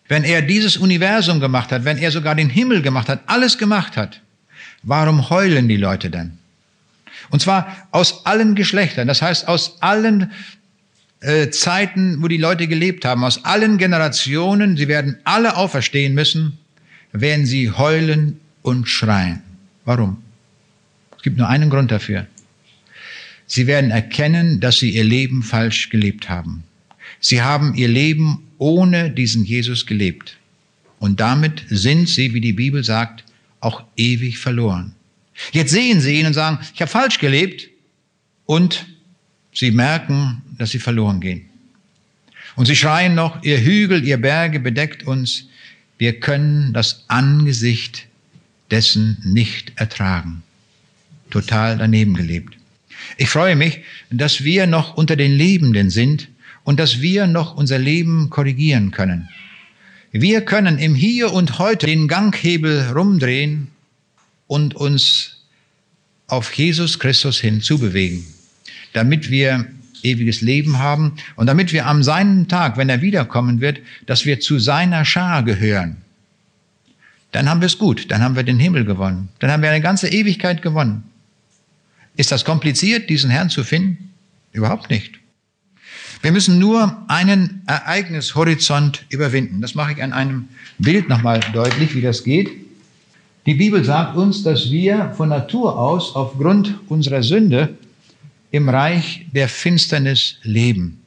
wenn er dieses Universum gemacht hat, wenn er sogar den Himmel gemacht hat, alles gemacht hat, warum heulen die Leute dann? Und zwar aus allen Geschlechtern, das heißt aus allen äh, Zeiten, wo die Leute gelebt haben, aus allen Generationen. Sie werden alle auferstehen müssen, werden sie heulen und schreien. Warum? Es gibt nur einen Grund dafür. Sie werden erkennen, dass sie ihr Leben falsch gelebt haben. Sie haben ihr Leben ohne diesen Jesus gelebt. Und damit sind sie, wie die Bibel sagt, auch ewig verloren. Jetzt sehen sie ihn und sagen, ich habe falsch gelebt und sie merken, dass sie verloren gehen. Und sie schreien noch, ihr Hügel, ihr Berge bedeckt uns, wir können das Angesicht dessen nicht ertragen. Total daneben gelebt. Ich freue mich, dass wir noch unter den Lebenden sind und dass wir noch unser Leben korrigieren können. Wir können im Hier und Heute den Ganghebel rumdrehen und uns auf Jesus Christus hin zubewegen, damit wir ewiges Leben haben und damit wir am seinen Tag, wenn er wiederkommen wird, dass wir zu seiner Schar gehören. Dann haben wir es gut, dann haben wir den Himmel gewonnen, dann haben wir eine ganze Ewigkeit gewonnen. Ist das kompliziert, diesen Herrn zu finden? Überhaupt nicht. Wir müssen nur einen Ereignishorizont überwinden. Das mache ich an einem Bild nochmal deutlich, wie das geht. Die Bibel sagt uns, dass wir von Natur aus aufgrund unserer Sünde im Reich der Finsternis leben,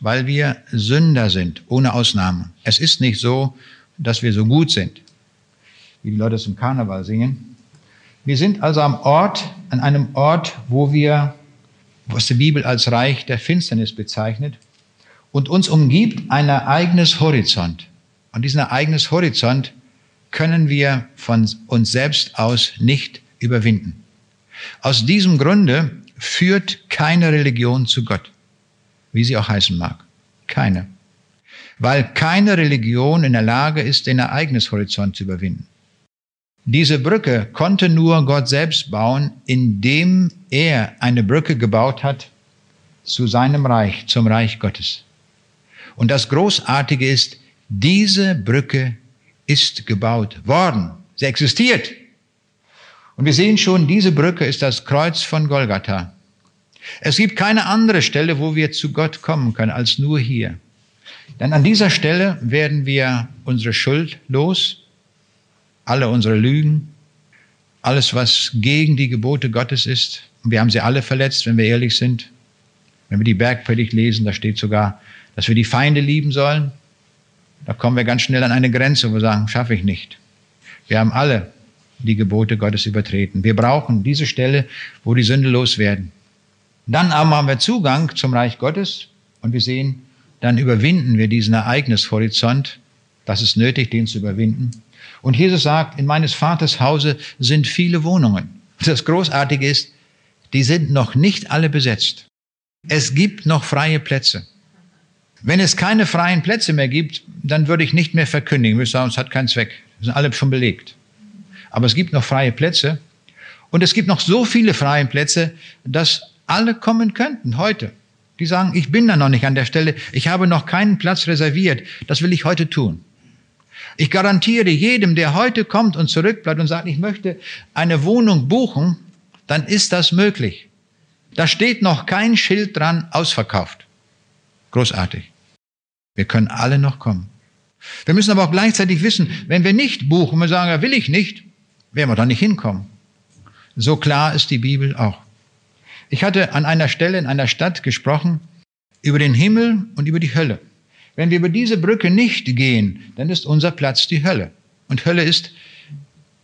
weil wir Sünder sind, ohne Ausnahme. Es ist nicht so, dass wir so gut sind, wie die Leute im Karneval singen. Wir sind also am Ort an einem Ort, wo wir, was die Bibel als Reich der Finsternis bezeichnet, und uns umgibt ein ereignes Horizont. Und diesen ereignes Horizont können wir von uns selbst aus nicht überwinden. Aus diesem Grunde führt keine Religion zu Gott, wie sie auch heißen mag. Keine. Weil keine Religion in der Lage ist, den Ereignishorizont zu überwinden. Diese Brücke konnte nur Gott selbst bauen, indem er eine Brücke gebaut hat zu seinem Reich, zum Reich Gottes. Und das Großartige ist, diese Brücke ist gebaut worden. Sie existiert. Und wir sehen schon, diese Brücke ist das Kreuz von Golgatha. Es gibt keine andere Stelle, wo wir zu Gott kommen können, als nur hier. Denn an dieser Stelle werden wir unsere Schuld los, alle unsere Lügen, alles, was gegen die Gebote Gottes ist. Und wir haben sie alle verletzt, wenn wir ehrlich sind. Wenn wir die Bergpredigt lesen, da steht sogar, dass wir die Feinde lieben sollen. Da kommen wir ganz schnell an eine Grenze, wo wir sagen, schaffe ich nicht. Wir haben alle die Gebote Gottes übertreten. Wir brauchen diese Stelle, wo die Sünde loswerden. Dann aber haben wir Zugang zum Reich Gottes und wir sehen, dann überwinden wir diesen Ereignishorizont. Das ist nötig, den zu überwinden. Und Jesus sagt, in meines Vaters Hause sind viele Wohnungen. Das Großartige ist, die sind noch nicht alle besetzt. Es gibt noch freie Plätze. Wenn es keine freien Plätze mehr gibt, dann würde ich nicht mehr verkündigen. Wir sagen, es hat keinen Zweck. Die sind alle schon belegt. Aber es gibt noch freie Plätze. Und es gibt noch so viele freie Plätze, dass alle kommen könnten heute. Die sagen, ich bin da noch nicht an der Stelle, ich habe noch keinen Platz reserviert, das will ich heute tun. Ich garantiere jedem, der heute kommt und zurückbleibt und sagt, ich möchte eine Wohnung buchen, dann ist das möglich. Da steht noch kein Schild dran, ausverkauft. Großartig. Wir können alle noch kommen. Wir müssen aber auch gleichzeitig wissen, wenn wir nicht buchen, wir sagen, ja, will ich nicht, werden wir da nicht hinkommen. So klar ist die Bibel auch. Ich hatte an einer Stelle in einer Stadt gesprochen über den Himmel und über die Hölle. Wenn wir über diese Brücke nicht gehen, dann ist unser Platz die Hölle. Und Hölle ist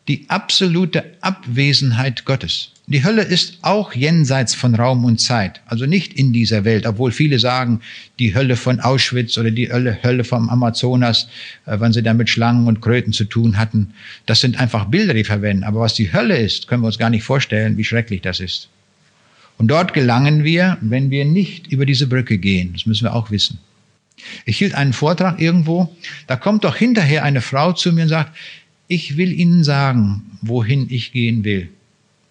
die absolute Abwesenheit Gottes. Die Hölle ist auch jenseits von Raum und Zeit, also nicht in dieser Welt, obwohl viele sagen, die Hölle von Auschwitz oder die Hölle, Hölle vom Amazonas, äh, wenn sie da mit Schlangen und Kröten zu tun hatten, das sind einfach Bilder, die verwenden. Aber was die Hölle ist, können wir uns gar nicht vorstellen, wie schrecklich das ist. Und dort gelangen wir, wenn wir nicht über diese Brücke gehen. Das müssen wir auch wissen. Ich hielt einen Vortrag irgendwo, da kommt doch hinterher eine Frau zu mir und sagt, ich will Ihnen sagen, wohin ich gehen will.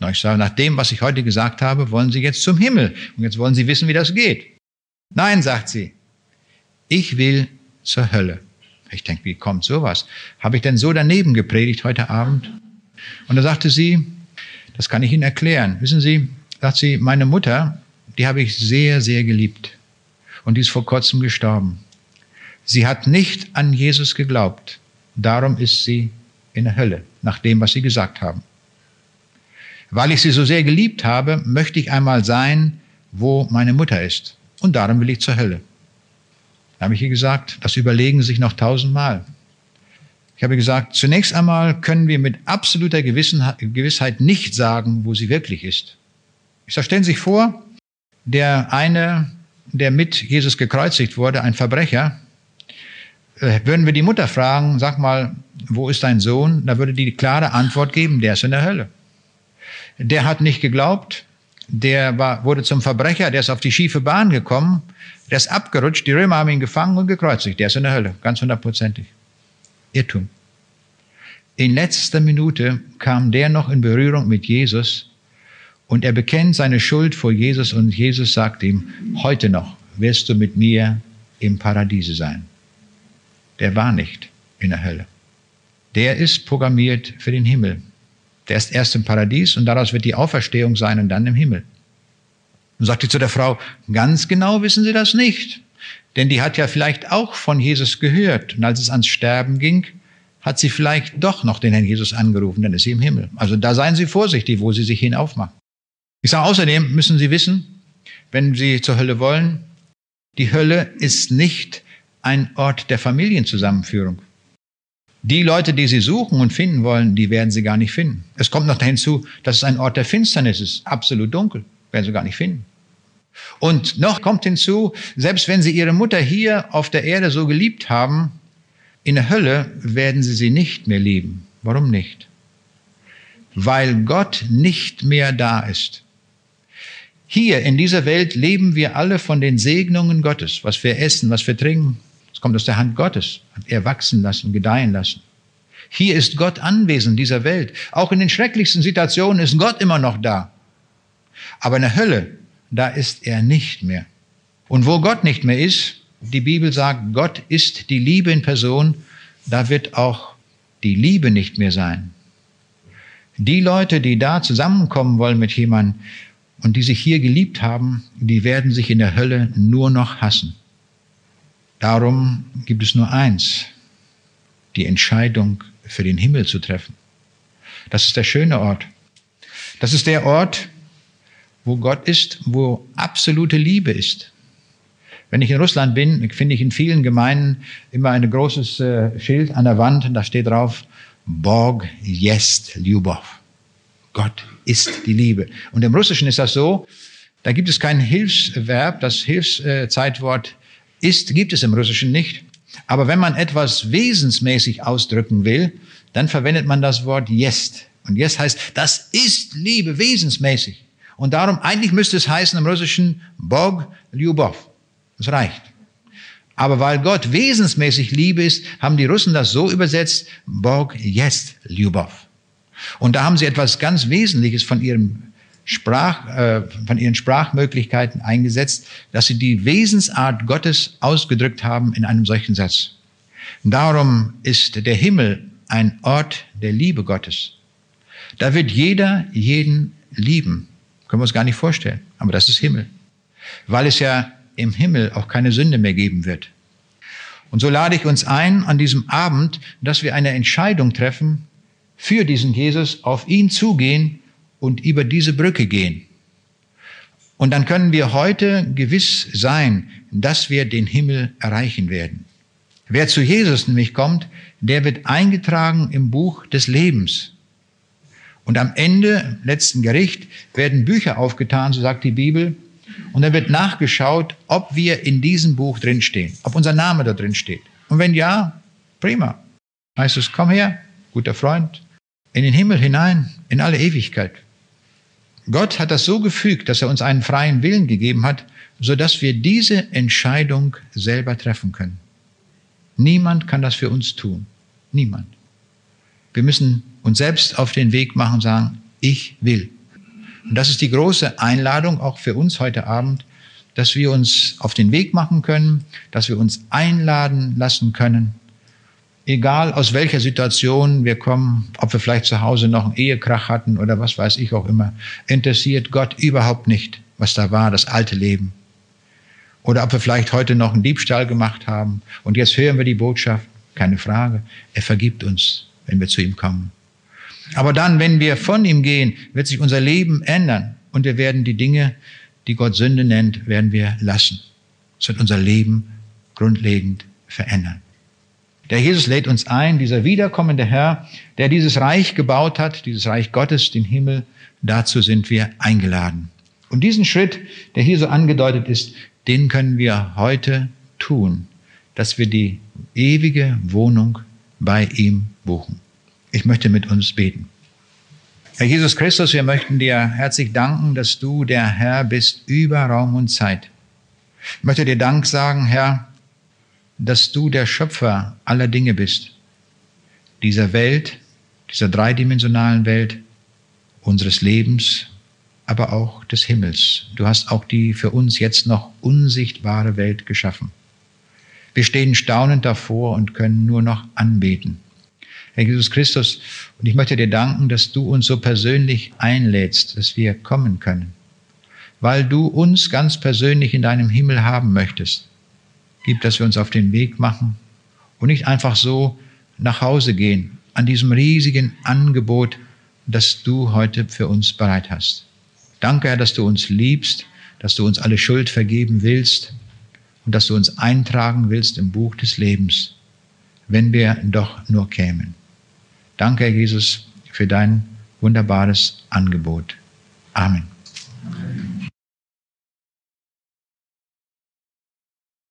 Na, ich sage, nach dem, was ich heute gesagt habe, wollen Sie jetzt zum Himmel. Und jetzt wollen Sie wissen, wie das geht. Nein, sagt sie, ich will zur Hölle. Ich denke, wie kommt sowas? Habe ich denn so daneben gepredigt heute Abend? Und da sagte sie, das kann ich Ihnen erklären. Wissen Sie, sagt sie, meine Mutter, die habe ich sehr, sehr geliebt. Und die ist vor kurzem gestorben. Sie hat nicht an Jesus geglaubt. Darum ist sie in der Hölle, nach dem, was Sie gesagt haben. Weil ich Sie so sehr geliebt habe, möchte ich einmal sein, wo meine Mutter ist. Und darum will ich zur Hölle. Da habe ich ihr gesagt, das überlegen Sie sich noch tausendmal. Ich habe gesagt, zunächst einmal können wir mit absoluter Gewissheit nicht sagen, wo sie wirklich ist. Ich sage, stellen Sie sich vor, der eine, der mit Jesus gekreuzigt wurde, ein Verbrecher, äh, würden wir die Mutter fragen, sag mal, wo ist dein Sohn? Da würde die klare Antwort geben, der ist in der Hölle. Der hat nicht geglaubt, der war, wurde zum Verbrecher, der ist auf die schiefe Bahn gekommen, der ist abgerutscht, die Römer haben ihn gefangen und gekreuzigt, der ist in der Hölle, ganz hundertprozentig. Irrtum. In letzter Minute kam der noch in Berührung mit Jesus und er bekennt seine Schuld vor Jesus und Jesus sagt ihm, heute noch wirst du mit mir im Paradiese sein. Der war nicht in der Hölle der ist programmiert für den Himmel. Der ist erst im Paradies und daraus wird die Auferstehung sein und dann im Himmel. Und sagte zu der Frau, ganz genau wissen Sie das nicht. Denn die hat ja vielleicht auch von Jesus gehört. Und als es ans Sterben ging, hat sie vielleicht doch noch den Herrn Jesus angerufen, dann ist sie im Himmel. Also da seien Sie vorsichtig, wo Sie sich hinaufmachen. Ich sage außerdem, müssen Sie wissen, wenn Sie zur Hölle wollen, die Hölle ist nicht ein Ort der Familienzusammenführung. Die Leute, die sie suchen und finden wollen, die werden sie gar nicht finden. Es kommt noch hinzu, dass es ein Ort der Finsternis ist, absolut dunkel, werden sie gar nicht finden. Und noch kommt hinzu, selbst wenn sie ihre Mutter hier auf der Erde so geliebt haben, in der Hölle werden sie sie nicht mehr lieben. Warum nicht? Weil Gott nicht mehr da ist. Hier in dieser Welt leben wir alle von den Segnungen Gottes, was wir essen, was wir trinken. Es kommt aus der Hand Gottes, hat er wachsen lassen, gedeihen lassen. Hier ist Gott anwesend in dieser Welt. Auch in den schrecklichsten Situationen ist Gott immer noch da. Aber in der Hölle, da ist er nicht mehr. Und wo Gott nicht mehr ist, die Bibel sagt, Gott ist die Liebe in Person, da wird auch die Liebe nicht mehr sein. Die Leute, die da zusammenkommen wollen mit jemandem, und die sich hier geliebt haben, die werden sich in der Hölle nur noch hassen. Darum gibt es nur eins, die Entscheidung für den Himmel zu treffen. Das ist der schöne Ort. Das ist der Ort, wo Gott ist, wo absolute Liebe ist. Wenn ich in Russland bin, finde ich in vielen Gemeinden immer ein großes äh, Schild an der Wand und da steht drauf, Bog jest Ljubov. Gott ist die Liebe. Und im Russischen ist das so, da gibt es kein Hilfsverb, das Hilfszeitwort ist, gibt es im Russischen nicht. Aber wenn man etwas wesensmäßig ausdrücken will, dann verwendet man das Wort jest. Und jest heißt, das ist Liebe, wesensmäßig. Und darum, eigentlich müsste es heißen im Russischen Bog Ljubov. Das reicht. Aber weil Gott wesensmäßig Liebe ist, haben die Russen das so übersetzt, Bog jest Ljubov. Und da haben sie etwas ganz Wesentliches von ihrem Sprach, äh, von ihren Sprachmöglichkeiten eingesetzt, dass sie die Wesensart Gottes ausgedrückt haben in einem solchen Satz. Darum ist der Himmel ein Ort der Liebe Gottes. Da wird jeder jeden lieben. Können wir uns gar nicht vorstellen. Aber das ist Himmel. Weil es ja im Himmel auch keine Sünde mehr geben wird. Und so lade ich uns ein an diesem Abend, dass wir eine Entscheidung treffen, für diesen Jesus auf ihn zugehen und über diese Brücke gehen. Und dann können wir heute gewiss sein, dass wir den Himmel erreichen werden. Wer zu Jesus nämlich kommt, der wird eingetragen im Buch des Lebens. Und am Ende, letzten Gericht, werden Bücher aufgetan, so sagt die Bibel. Und dann wird nachgeschaut, ob wir in diesem Buch drinstehen, ob unser Name da drin steht. Und wenn ja, prima. Heißt es, komm her, guter Freund, in den Himmel hinein, in alle Ewigkeit. Gott hat das so gefügt, dass er uns einen freien Willen gegeben hat, so dass wir diese Entscheidung selber treffen können. Niemand kann das für uns tun. Niemand. Wir müssen uns selbst auf den Weg machen und sagen, ich will. Und das ist die große Einladung auch für uns heute Abend, dass wir uns auf den Weg machen können, dass wir uns einladen lassen können, egal aus welcher Situation wir kommen, ob wir vielleicht zu Hause noch einen Ehekrach hatten oder was weiß ich auch immer, interessiert Gott überhaupt nicht, was da war, das alte Leben. Oder ob wir vielleicht heute noch einen Diebstahl gemacht haben und jetzt hören wir die Botschaft, keine Frage, er vergibt uns, wenn wir zu ihm kommen. Aber dann, wenn wir von ihm gehen, wird sich unser Leben ändern und wir werden die Dinge, die Gott Sünde nennt, werden wir lassen. Es wird unser Leben grundlegend verändern. Der Jesus lädt uns ein, dieser wiederkommende Herr, der dieses Reich gebaut hat, dieses Reich Gottes, den Himmel, dazu sind wir eingeladen. Und diesen Schritt, der hier so angedeutet ist, den können wir heute tun, dass wir die ewige Wohnung bei ihm buchen. Ich möchte mit uns beten. Herr Jesus Christus, wir möchten dir herzlich danken, dass du der Herr bist über Raum und Zeit. Ich möchte dir Dank sagen, Herr, dass du der Schöpfer aller Dinge bist, dieser Welt, dieser dreidimensionalen Welt, unseres Lebens, aber auch des Himmels. Du hast auch die für uns jetzt noch unsichtbare Welt geschaffen. Wir stehen staunend davor und können nur noch anbeten. Herr Jesus Christus, und ich möchte dir danken, dass du uns so persönlich einlädst, dass wir kommen können, weil du uns ganz persönlich in deinem Himmel haben möchtest gibt, dass wir uns auf den Weg machen und nicht einfach so nach Hause gehen an diesem riesigen Angebot, das du heute für uns bereit hast. Danke, Herr, dass du uns liebst, dass du uns alle Schuld vergeben willst und dass du uns eintragen willst im Buch des Lebens. wenn wir doch nur kämen. Danke, Herr Jesus, für dein wunderbares Angebot. Amen.